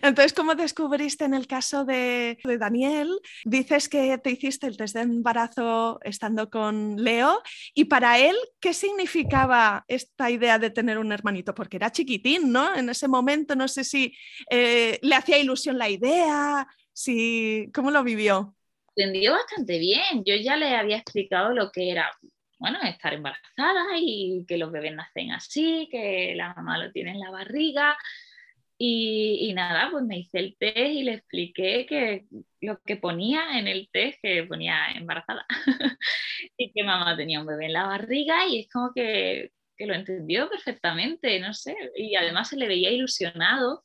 Entonces, ¿cómo descubriste en el caso de, Daniel? Dices que te hiciste el test de embarazo estando con Leo y para él, ¿qué significaba esta idea de tener un hermanito? Porque era chiquitín, ¿no? En ese momento, no sé si eh, le hacía ilusión la idea, si, ¿cómo lo vivió? Entendió bastante bien. Yo ya le había explicado lo que era bueno, estar embarazada y que los bebés nacen así, que la mamá lo tiene en la barriga. Y, nada, pues me hice el test y le expliqué que lo que ponía en el test, que ponía embarazada, (laughs) y que mamá tenía un bebé en la barriga y es como que, que lo entendió perfectamente, no sé, y además se le veía ilusionado,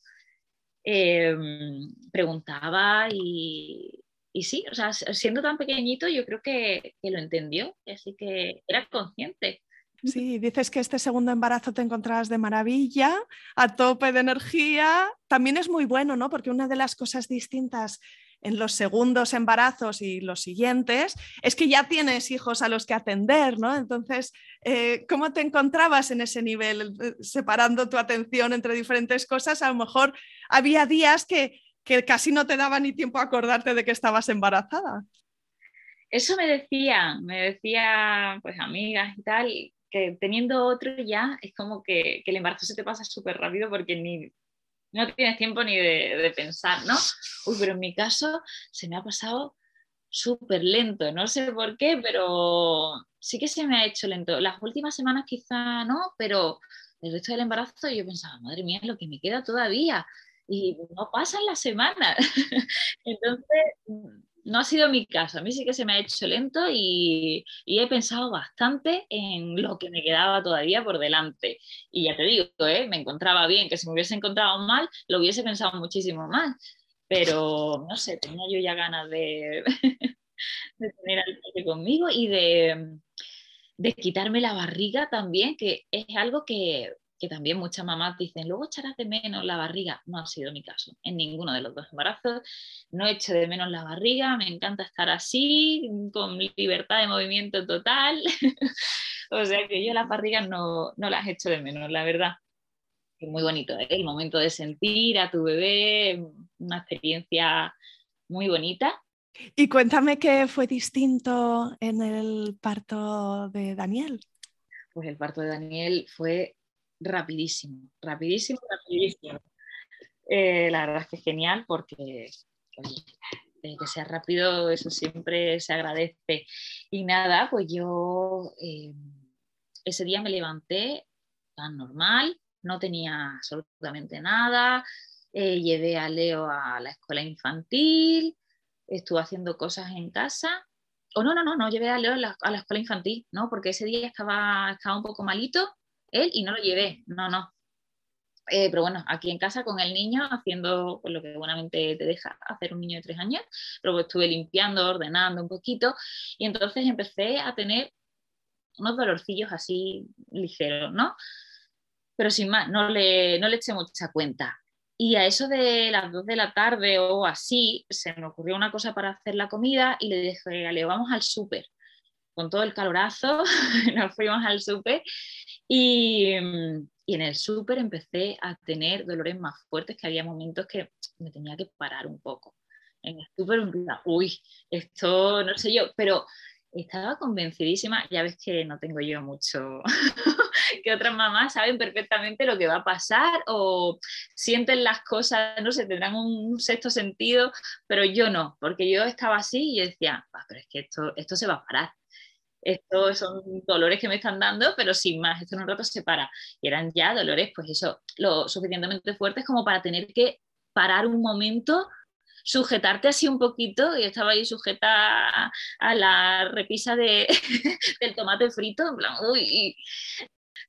em, preguntaba y, y sí, o sea, siendo tan pequeñito, yo creo que, lo entendió, así que era consciente. Sí, dices que este segundo embarazo te encontrabas de maravilla, a tope de energía. También es muy bueno, ¿no? Porque una de las cosas distintas en los segundos embarazos y los siguientes es que ya tienes hijos a los que atender, ¿no? Entonces, eh, ¿cómo te encontrabas en ese nivel, eh, separando tu atención entre diferentes cosas? A lo mejor había días que que casi no te daba ni tiempo a acordarte de que estabas embarazada. Eso me decían, me decía pues amigas y tal, que teniendo otro ya es como que, el embarazo se te pasa súper rápido porque ni, no tienes tiempo ni de, pensar, ¿no? Uy, pero en mi caso se me ha pasado súper lento, no sé por qué, pero sí que se me ha hecho lento. Las últimas semanas quizá no, pero el resto del embarazo yo pensaba, madre mía, lo que me queda todavía y no pasan las semanas. (laughs) Entonces, no ha sido mi caso. A mí sí que se me ha hecho lento y, he pensado bastante en lo que me quedaba todavía por delante. Y ya te digo, ¿eh? me encontraba bien, que si me hubiese encontrado mal, lo hubiese pensado muchísimo más. Pero no sé, tenía yo ya ganas de, (laughs) de tener al conmigo y de quitarme la barriga también, que es algo que que también muchas mamás dicen, luego echarás de menos la barriga. No ha sido mi caso. En ninguno de los dos embarazos no he hecho de menos la barriga. Me encanta estar así, con libertad de movimiento total. (laughs) o sea que yo las barrigas no, no las hecho de menos, la verdad. Es muy bonito, ¿eh? el momento de sentir a tu bebé, una experiencia muy bonita. Y cuéntame qué fue distinto en el parto de Daniel. Pues el parto de Daniel fue rapidísimo, rapidísimo, rapidísimo. Eh, la verdad es que es genial porque que sea rápido, eso siempre se agradece. Y nada, pues yo eh, ese día me levanté tan normal, no tenía absolutamente nada, eh, llevé a Leo a la escuela infantil, estuve haciendo cosas en casa. O no, no, no, no llevé a Leo a la, a la escuela infantil, ¿no? Porque ese día estaba, estaba un poco malito él y no lo llevé, no, no. Eh, pero bueno, aquí en casa con el niño haciendo pues, lo que buenamente te deja hacer un niño de tres años, pero pues, estuve limpiando, ordenando un poquito y entonces empecé a tener unos dolorcillos así ligeros, ¿no? Pero sin más, no le, no le eché mucha cuenta. Y a eso de las dos de la tarde o así, se me ocurrió una cosa para hacer la comida y le dije, vamos al súper. Con todo el calorazo, (laughs) nos fuimos al súper y, en el súper empecé a tener dolores más fuertes, que había momentos que me tenía que parar un poco. En el súper, uy, esto no sé yo, pero estaba convencidísima, ya ves que no tengo yo mucho, (laughs) que otras mamás saben perfectamente lo que va a pasar o sienten las cosas, no sé, tendrán un sexto sentido, pero yo no, porque yo estaba así y decía, pero es que esto, esto se va a parar, estos son dolores que me están dando, pero sin más, esto en un rato se para. Y eran ya dolores, pues eso, lo suficientemente fuertes como para tener que parar un momento, sujetarte así un poquito, y estaba ahí sujeta a, la repisa de, (laughs) del tomate frito, en plan, uy.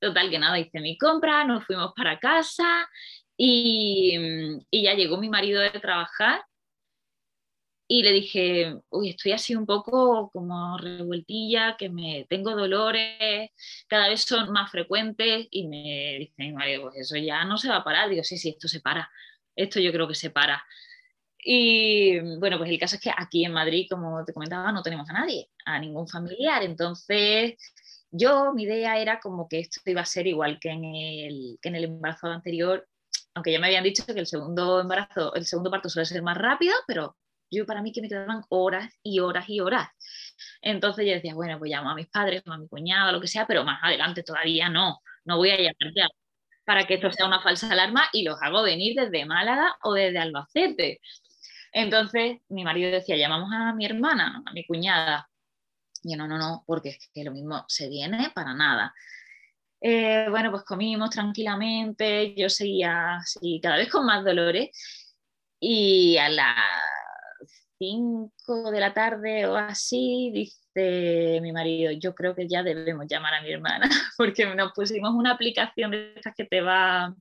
Total, que nada, hice mi compra, nos fuimos para casa y, y ya llegó mi marido de trabajar y le dije, uy, estoy así un poco como revueltilla, que me tengo dolores, cada vez son más frecuentes y me dice mi marido, pues eso ya no se va a parar. Digo, sí, sí, esto se para, esto yo creo que se para. Y bueno, pues el caso es que aquí en Madrid, como te comentaba, no tenemos a nadie, a ningún familiar. Entonces, yo, mi idea era como que esto iba a ser igual que en el, que en el embarazo anterior, aunque ya me habían dicho que el segundo embarazo, el segundo parto suele ser más rápido, pero yo para mí que me quedaban horas y horas y horas. Entonces yo decía, bueno, pues llamo a mis padres, a mi cuñado, lo que sea, pero más adelante todavía no, no voy a llamar ya para que esto sea una falsa alarma y los hago venir desde Málaga o desde Albacete. Entonces mi marido decía, llamamos a mi hermana, a mi cuñada. Y yo, no, no, no, porque es que lo mismo se viene para nada. Eh, bueno, pues comimos tranquilamente, yo seguía así, cada vez con más dolores y a la 5 de la tarde o así, dice mi marido, yo creo que ya debemos llamar a mi hermana, (laughs) porque nos pusimos una aplicación de estas que te va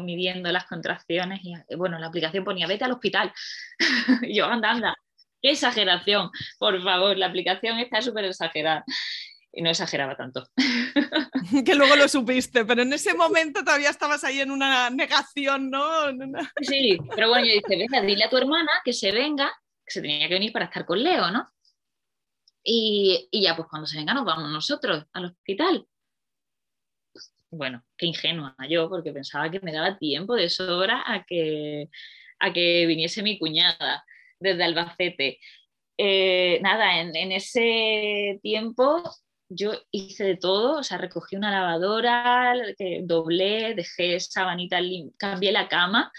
midiendo las contracciones y bueno, la aplicación ponía vete al hospital. (laughs) y yo, anda, anda, qué exageración, por favor, la aplicación está súper exagerada. Y no exageraba tanto. (laughs) que luego lo supiste, pero en ese momento todavía estabas ahí en una negación, ¿no? Sí, pero bueno, yo dije, venga, dile a tu hermana que se venga que se tenía que venir para estar con Leo, ¿no? Y, ya, pues cuando se venga nos vamos nosotros al hospital. Bueno, qué ingenua yo, porque pensaba que me daba tiempo de sobra a que, a que viniese mi cuñada desde Albacete. Eh, nada, en, en, ese tiempo yo hice de todo, o sea, recogí una lavadora, doblé, dejé sabanita, cambié la cama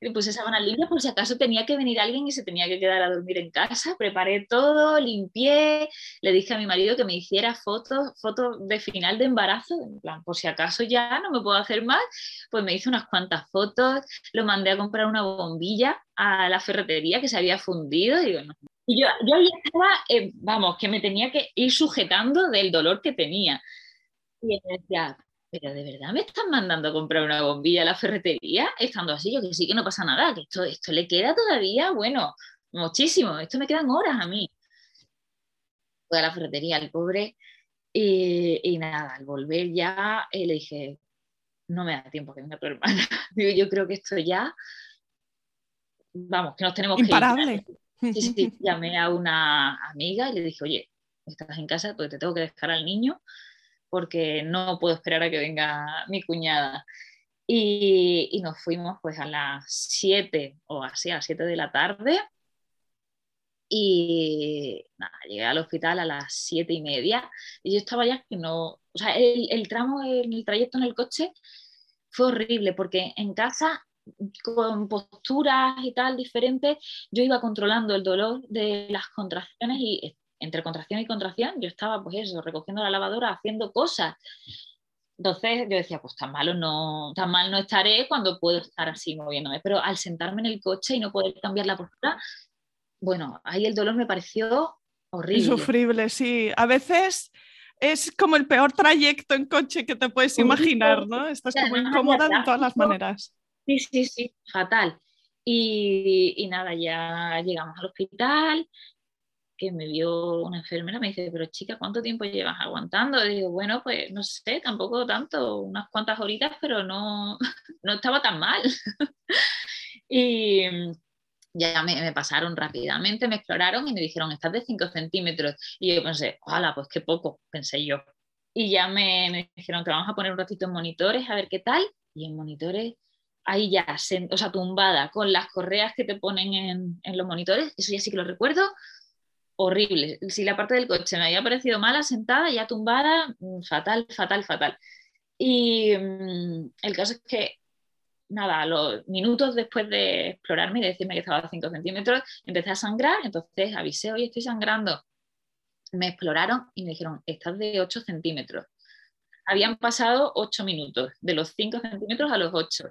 le puse sábanas limpias por si acaso tenía que venir alguien y se tenía que quedar a dormir en casa. Preparé todo, limpié, le dije a mi marido que me hiciera fotos, fotos de final de embarazo, en plan, por si acaso ya no me puedo hacer más, pues me hice unas cuantas fotos, lo mandé a comprar una bombilla a la ferretería que se había fundido y yo, yo estaba, eh, vamos, que me tenía que ir sujetando del dolor que tenía. Y él decía, pero de verdad me están mandando a comprar una bombilla a la ferretería, estando así, yo que sí que no pasa nada, que esto, esto le queda todavía, bueno, muchísimo, esto me quedan horas a mí. Fue a la ferretería el pobre y, nada, al volver ya eh, le dije, no me da tiempo que venga tu hermana. (laughs) yo creo que esto ya, vamos, que nos tenemos Imparable. que ir. Sí, sí, llamé a una amiga y le dije, oye, estás en casa porque te tengo que dejar al niño porque no puedo esperar a que venga mi cuñada. Y, nos fuimos pues a las 7 o así, a las 7 de la tarde. Y nada, llegué al hospital a las 7 y media y yo estaba ya que no, o sea, el, el tramo, el trayecto en el coche fue horrible porque en casa con posturas y tal diferentes, yo iba controlando el dolor de las contracciones y entre contracción y contracción, yo estaba, pues eso, recogiendo la lavadora, haciendo cosas. Entonces yo decía, pues tan malo no, tan mal no estaré cuando puedo estar así moviéndome. Pero al sentarme en el coche y no poder cambiar la postura, bueno, ahí el dolor me pareció horrible. Insufrible, sí. A veces es como el peor trayecto en coche que te puedes imaginar, ¿no? Estás como incómoda de todas las maneras. Sí, sí, sí, fatal. Y, y, nada, ya llegamos al hospital, que me vio una enfermera, me dice, pero chica, ¿cuánto tiempo llevas aguantando? Y digo, bueno, pues no sé, tampoco tanto, unas cuantas horitas, pero no, (laughs) no estaba tan mal. (laughs) y ya me, pasaron rápidamente, me exploraron y me dijeron, estás de 5 centímetros. Y yo pensé, hola, pues qué poco, pensé yo. Y ya me, me, dijeron que vamos a poner un ratito en monitores, a ver qué tal. Y en monitores, ahí ya, o sea, tumbada, con las correas que te ponen en, en los monitores, eso ya sí que lo recuerdo, horrible. Si la parte del coche me había parecido mala, sentada, ya tumbada, mm, fatal, fatal, fatal. Y mm, el caso es que, nada, los minutos después de explorarme y de decirme que estaba a 5 centímetros, empecé a sangrar, entonces avisé, oye, estoy sangrando. Me exploraron y me dijeron, estás de 8 centímetros. Habían pasado 8 minutos, de los 5 centímetros a los 8.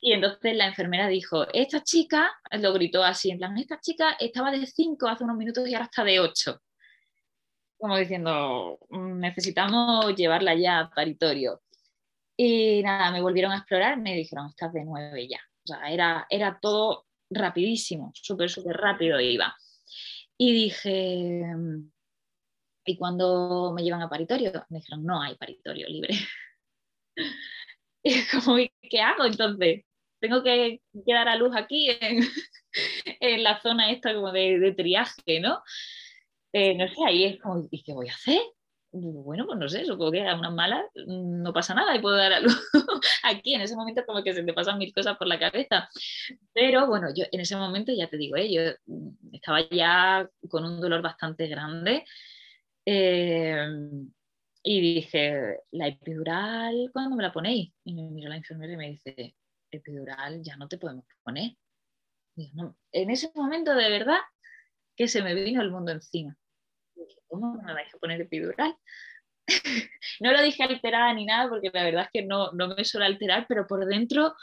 Y entonces la enfermera dijo, esta chica, lo gritó así, en plan, esta chica estaba de 5 hace unos minutos y ahora está de 8. Como diciendo, mm, necesitamos llevarla ya a paritorio. Y nada, me volvieron a explorar, me dijeron, estás de 9 ya. O sea, era, era todo rapidísimo, súper, súper rápido iba. Y dije, ¿y cuando me llevan a paritorio? Me dijeron, no hay paritorio libre. (laughs) Y como, ¿qué hago entonces? Tengo que, quedar a luz aquí (laughs) en, la zona esta como de, triaje, ¿no? Eh, no sé, ahí es como, ¿y qué voy a hacer? Bueno, pues no sé, supongo que a una mala no pasa nada y puedo dar a luz (laughs) aquí. En ese momento como que se te pasan mil cosas por la cabeza. Pero bueno, yo en ese momento ya te digo, ¿eh? yo estaba ya con un dolor bastante grande. Eh, y dije, ¿la epidural cuándo me la ponéis? Y me miró la enfermera y me dice, epidural ya no te podemos poner. En ese momento de verdad que se me vino el mundo encima. ¿Cómo me vais a poner epidural? (laughs) no lo dije alterada ni nada porque la verdad es que no, no me suele alterar, pero por dentro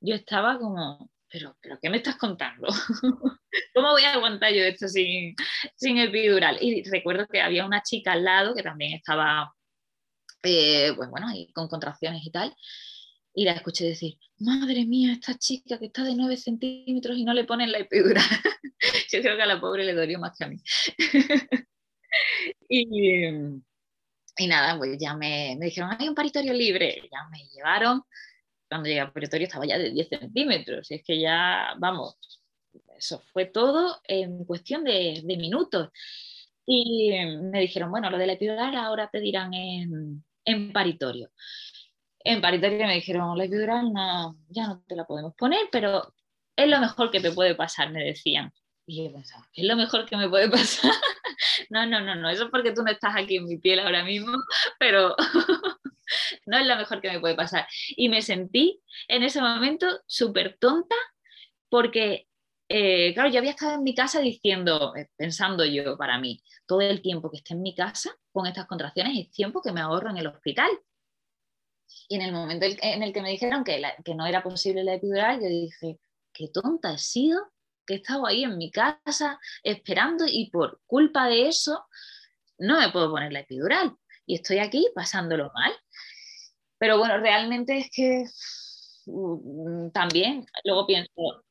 yo estaba como, pero, pero ¿qué me estás contando? (laughs) ¿Cómo voy a aguantar yo esto sin, sin epidural? Y recuerdo que había una chica al lado que también estaba eh, pues bueno, y con contracciones y tal. Y la escuché decir, madre mía, esta chica que está de 9 centímetros y no le ponen la epidural. (laughs) Yo creo que a la pobre le dolió más que a mí. (laughs) y, y, nada, pues ya me, me, dijeron, hay un paritorio libre. Ya me llevaron. Cuando llegué al paritorio estaba ya de 10 centímetros. Y es que ya, vamos, eso fue todo en cuestión de, de minutos. Y me dijeron, bueno, lo de la epidural ahora te dirán en, en paritorio. En paritorio me dijeron, la epidural no, ya no te la podemos poner, pero es lo mejor que te puede pasar, me decían. Y yo pensaba, ¿qué es lo mejor que me puede pasar? (laughs) no, no, no, no, eso es porque tú no estás aquí en mi piel ahora mismo, (laughs) pero (laughs) no es lo mejor que me puede pasar. Y me sentí en ese momento súper tonta porque, eh, claro, yo había estado en mi casa diciendo, eh, pensando yo para mí, todo el tiempo que esté en mi casa con estas contracciones es tiempo que me ahorro en el hospital. Y en el momento en el que me dijeron que, que no era posible la epidural, yo dije, qué tonta he sido, que he estado ahí en mi casa esperando y por culpa de eso no me puedo poner la epidural. Y estoy aquí pasándolo mal. Pero bueno, realmente es que mm, también, luego pienso,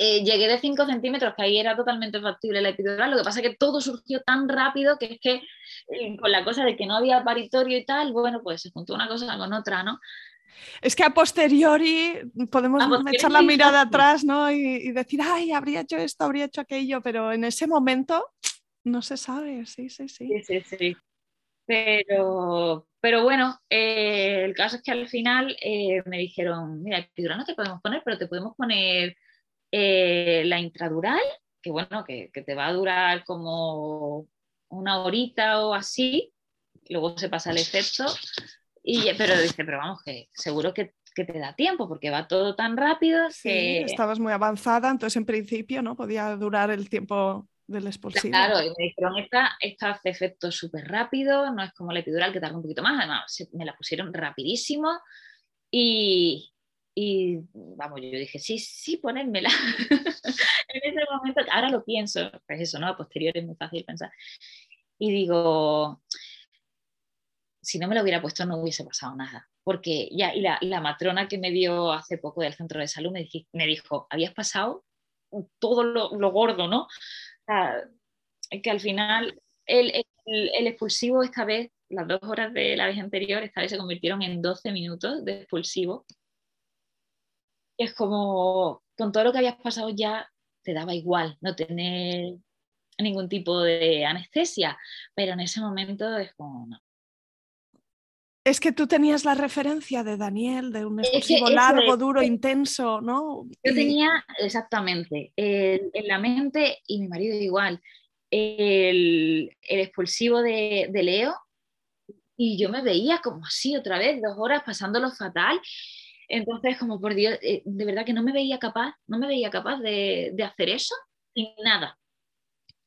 eh, llegué de 5 centímetros, que ahí era totalmente factible la epidural, lo que pasa es que todo surgió tan rápido que es que eh, con la cosa de que no había paritorio y tal, bueno, pues se juntó una cosa con otra, ¿no? Es que a posteriori podemos echar la mirada atrás ¿no? y, decir, ay, habría hecho esto, habría hecho aquello, pero en ese momento no se sabe, sí, sí, sí. Sí, sí, sí. Pero, pero bueno, eh, el caso es que al final me dijeron, mira, epidural no te podemos poner, pero te podemos poner eh, la intradural, que bueno, que, te va a durar como una horita o así, luego se pasa el efecto, y, pero dice, pero vamos, que seguro que, te da tiempo, porque va todo tan rápido que... estabas muy avanzada, entonces en principio no podía durar el tiempo del expulsivo. Claro, y me dijeron, esta, esta hace efecto súper rápido, no es como la epidural que tarda un poquito más, además me la pusieron rapidísimo y, y vamos, yo dije, sí, sí, ponérmela. (laughs) en ese momento, ahora lo pienso, pues eso, ¿no? A posteriori es muy fácil pensar. Y digo, si no me lo hubiera puesto no hubiese pasado nada. Porque ya, y la, la matrona que me dio hace poco del centro de salud me, me dijo, habías pasado todo lo, gordo, ¿no? que al final el, el expulsivo esta vez las dos horas de la vez anterior, esta vez se convirtieron en 12 minutos de expulsivo es como con todo lo que habías pasado ya te daba igual no tener ningún tipo de anestesia, pero en ese momento es como no. Es que tú tenías la referencia de Daniel, de un expulsivo largo, duro, intenso, ¿no? Yo tenía exactamente en la mente, y mi marido igual, el, expulsivo de, de Leo, y yo me veía como así otra vez, dos horas pasándolo fatal, entonces, como por Dios, eh, de verdad que no me veía capaz, no me veía capaz de, hacer eso y nada.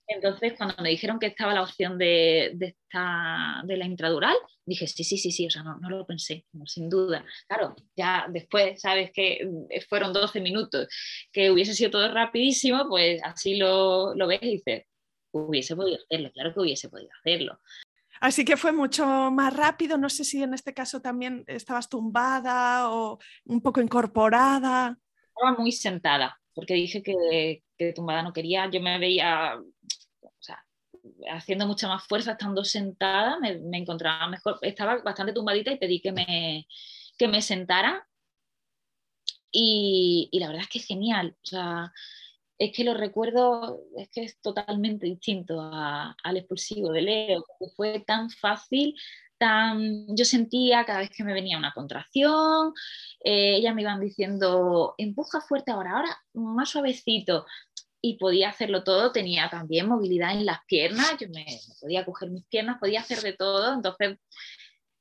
Entonces, cuando me dijeron que estaba la opción de, de, esta, de la intradural, dije, sí, sí, sí, sí, o sea, no, no lo pensé, sin duda. Claro, ya después, sabes que mm, fueron 12 minutos, que hubiese sido todo rapidísimo, pues así lo, lo ves y dices, hubiese podido hacerlo, claro que hubiese podido hacerlo. Así que fue mucho más rápido. No sé si en este caso también estabas tumbada o un poco incorporada. Estaba muy sentada, porque dije que, tumbada no quería. Yo me veía haciendo mucha más fuerza estando sentada, me, encontraba mejor. Estaba bastante tumbadita y pedí que me, que me sentara. Y, y la verdad es que genial. O sea, es que lo recuerdo, es que es totalmente distinto al expulsivo de Leo, fue tan fácil, tan, yo sentía cada vez que me venía una contracción, eh, ellas me iban diciendo, empuja fuerte ahora, ahora más suavecito, y podía hacerlo todo, tenía también movilidad en las piernas, yo me, podía coger mis piernas, podía hacer de todo, entonces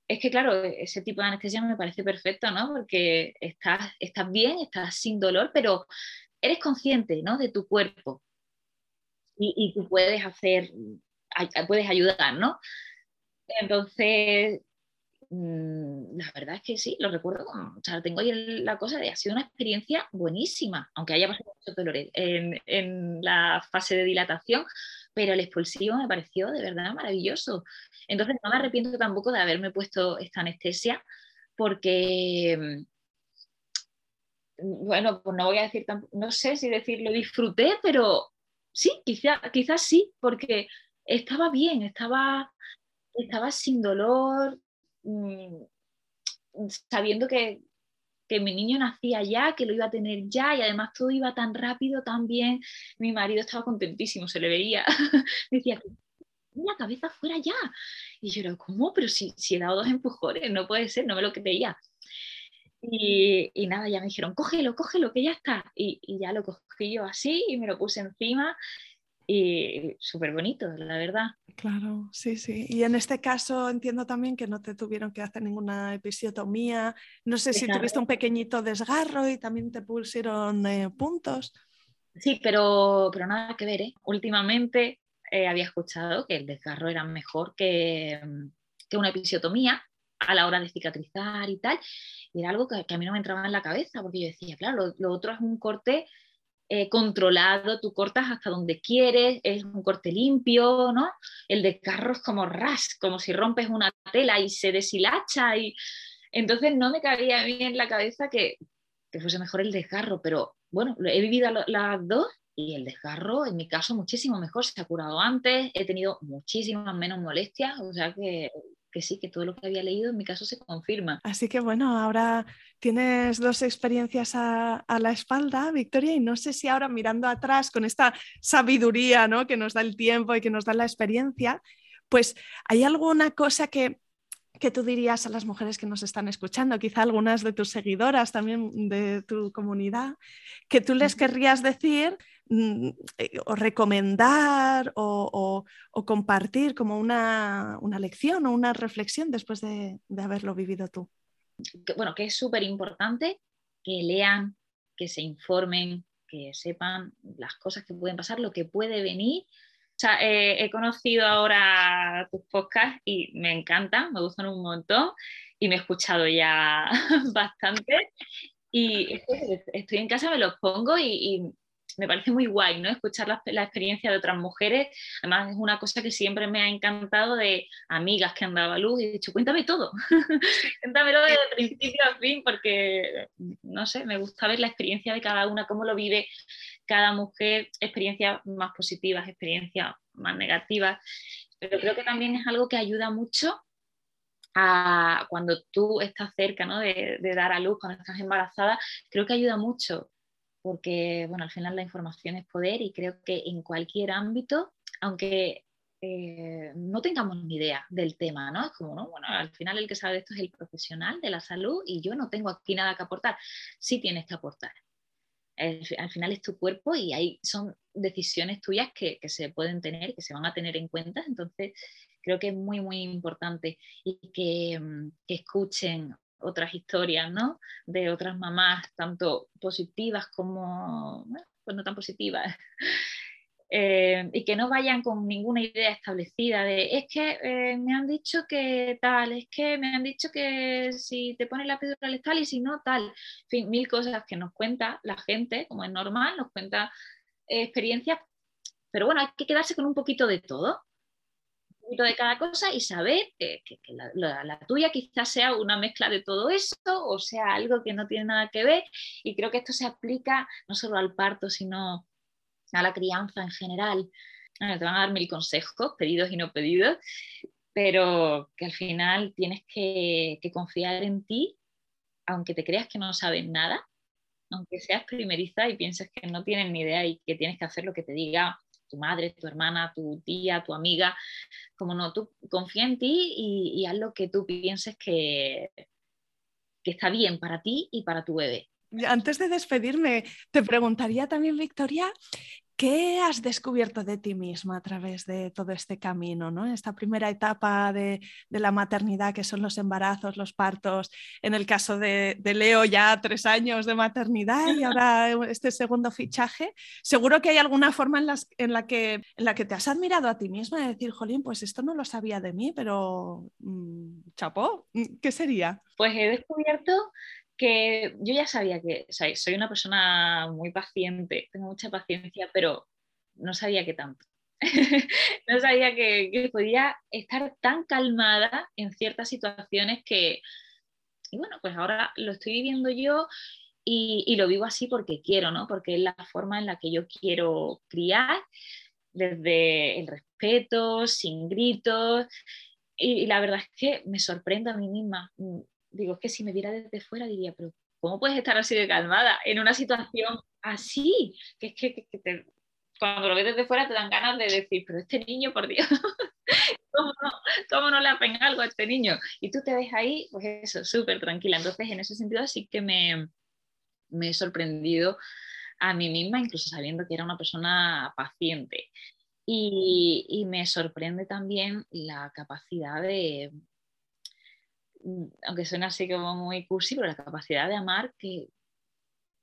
es que claro, ese tipo de anestesia me parece perfecto, ¿no? Porque estás, estás bien, estás sin dolor, pero eres consciente ¿no? de tu cuerpo y, tú puedes hacer, puedes ayudar, ¿no? Entonces, mm, la verdad es que sí, lo recuerdo, o sea, tengo ahí la cosa de ha sido una experiencia buenísima, aunque haya pasado muchos dolores en, en, la fase de dilatación, pero el expulsivo me pareció de verdad maravilloso. Entonces no me arrepiento tampoco de haberme puesto esta anestesia porque bueno, pues no voy a decir, no sé si decir lo disfruté, pero sí, quizás quizá sí, porque estaba bien, estaba, estaba sin dolor, mm, sabiendo que, mi niño nacía ya, que lo iba a tener ya y además todo iba tan rápido, tan bien. Mi marido estaba contentísimo, se le veía. (laughs) Decía, la cabeza fuera ya. Y yo era, ¿cómo? Pero si, si he dado dos empujones, no puede ser, no me lo creía. Y, nada, ya me dijeron, cógelo, cógelo, que ya está. Y, ya lo cogí yo así y me lo puse encima. y súper bonito, la verdad. Claro, sí, sí. Y en este caso entiendo también que no te tuvieron que hacer ninguna episiotomía. No sé si tuviste un pequeñito desgarro y también te pusieron eh, puntos. Sí, pero, pero nada que ver. ¿eh? Últimamente eh, había escuchado que el desgarro era mejor que, que, una episiotomía a la hora de cicatrizar y tal. Y era algo que, a mí no me entraba en la cabeza porque yo decía, claro, lo otro es un corte eh, controlado, tú cortas hasta donde quieres, es un corte limpio, ¿no? El de carro es como ras, como si rompes una tela y se deshilacha y entonces no me cabía mí en la cabeza que, fuese mejor el desgarro, pero bueno, he vivido las dos y el desgarro, en mi caso, muchísimo mejor, se ha curado antes, he tenido muchísimas menos molestias, o sea que que sí, que todo lo que había leído en mi caso se confirma. Así que bueno, ahora tienes dos experiencias a, la espalda, Victoria, y no sé si ahora mirando atrás con esta sabiduría ¿no? que nos da el tiempo y que nos da la experiencia, pues hay alguna cosa que, que tú dirías a las mujeres que nos están escuchando, quizá algunas de tus seguidoras también de tu comunidad, que tú les querrías decir Mm, eh, o recomendar o, compartir como una, lección o una reflexión después de, haberlo vivido tú? bueno, que es súper importante que lean, que se informen, que sepan las cosas que pueden pasar, lo que puede venir. O sea, eh, he conocido ahora tus podcasts y me encantan, me gustan un montón y me he escuchado ya (laughs) bastante. Y estoy en casa, me los pongo y me parece muy guay, ¿no? Escuchar la, experiencia de otras mujeres. Además, es una cosa que siempre me ha encantado de amigas que han dado a luz y he dicho, cuéntame todo, (laughs) cuéntamelo desde principio a fin, porque, no sé, me gusta ver la experiencia de cada una, cómo lo vive cada mujer, experiencias más positivas, experiencias más negativas. Pero creo que también es algo que ayuda mucho a cuando tú estás cerca ¿no? de, de, dar a luz, cuando estás embarazada, creo que ayuda mucho porque bueno, al final la información es poder y creo que en cualquier ámbito, aunque eh, no tengamos ni idea del tema, ¿no? Es como, ¿no? Bueno, al final el que sabe de esto es el profesional de la salud y yo no tengo aquí nada que aportar. Sí tienes que aportar. al final es tu cuerpo y ahí son decisiones tuyas que, se pueden tener, que se van a tener en cuenta. Entonces, creo que es muy, muy importante y que, mm, que escuchen otras historias, ¿no? De otras mamás, tanto positivas como, pues no tan positivas. (laughs) Eh, y que no vayan con ninguna idea establecida de es que eh, me han dicho que tal, es que me han dicho que si te pones la píldora tal y si no tal, en fin, mil cosas que nos cuenta la gente, como es normal, nos cuenta experiencias, pero bueno, hay que quedarse con un poquito de todo de cada cosa y saber que, la, tuya quizás sea una mezcla de todo eso o sea algo que no tiene nada que ver. Y creo que esto se aplica no solo al parto, sino a la crianza en general. te van a dar mil consejos, pedidos y no pedidos, pero que al final tienes que, confiar en ti, aunque te creas que no sabes nada, aunque seas primeriza y pienses que no tienes ni idea y que tienes que hacer lo que te diga tu madre, tu hermana, tu tía, tu amiga, como no, tú confía en ti y, haz lo que tú pienses que, que está bien para ti y para tu bebé. Antes de despedirme, te preguntaría también, Victoria, ¿Qué has descubierto de ti misma a través de todo este camino, ¿no? esta primera etapa de, la maternidad, que son los embarazos, los partos, en el caso de, Leo ya tres años de maternidad y ahora este segundo fichaje? Seguro que hay alguna forma en, la, que, en la que te has admirado a ti misma de decir, Jolín, pues esto no lo sabía de mí, pero mm, chapó, ¿qué sería? Pues he descubierto que yo ya sabía que soy una persona muy paciente, tengo mucha paciencia, pero no sabía que tanto. (laughs) no sabía que, podía estar tan calmada en ciertas situaciones que, y bueno, pues ahora lo estoy viviendo yo y, lo vivo así porque quiero, ¿no? Porque es la forma en la que yo quiero criar, desde el respeto, sin gritos. y la verdad es que me sorprende a mí misma digo, es que si me viera desde fuera diría, pero ¿cómo puedes estar así de calmada en una situación así? Que es que, cuando lo ves desde fuera te dan ganas de decir, pero este niño, por Dios, (laughs) ¿cómo no, le apenga algo a este niño? Y tú te ves ahí, pues eso, súper tranquila. Entonces, en ese sentido sí que me, me he sorprendido a mí misma, incluso sabiendo que era una persona paciente. Y, me sorprende también la capacidad de, aunque suena así como muy cursi, pero la capacidad de amar que,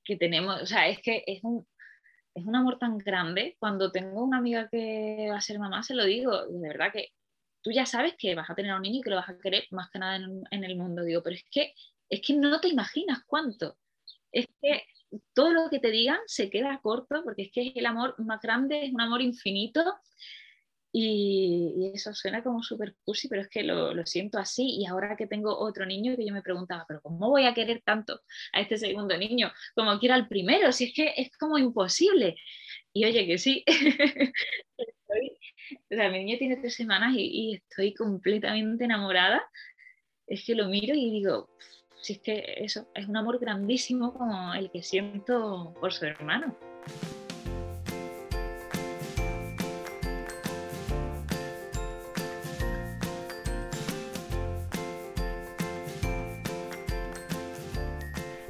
que tenemos, o sea, es que es un, es un amor tan grande. Cuando tengo una amiga que va a ser mamá, se lo digo, de verdad que tú ya sabes que vas a tener a un niño y que lo vas a querer más que nada en, en el mundo, digo, pero es que, es que no te imaginas cuánto. Es que todo lo que te digan se queda corto porque es que es el amor más grande, es un amor infinito y, eso suena como súper cursi, pero es que lo, siento así y ahora que tengo otro niño que yo me preguntaba, pero ¿cómo voy a querer tanto a este segundo niño como quiero al primero? Si es que es como imposible. Y oye, que sí. (laughs) o sea, mi niño tiene tres semanas y estoy completamente enamorada. Es que lo miro y digo, si es que eso es un amor grandísimo como el que siento por su hermano.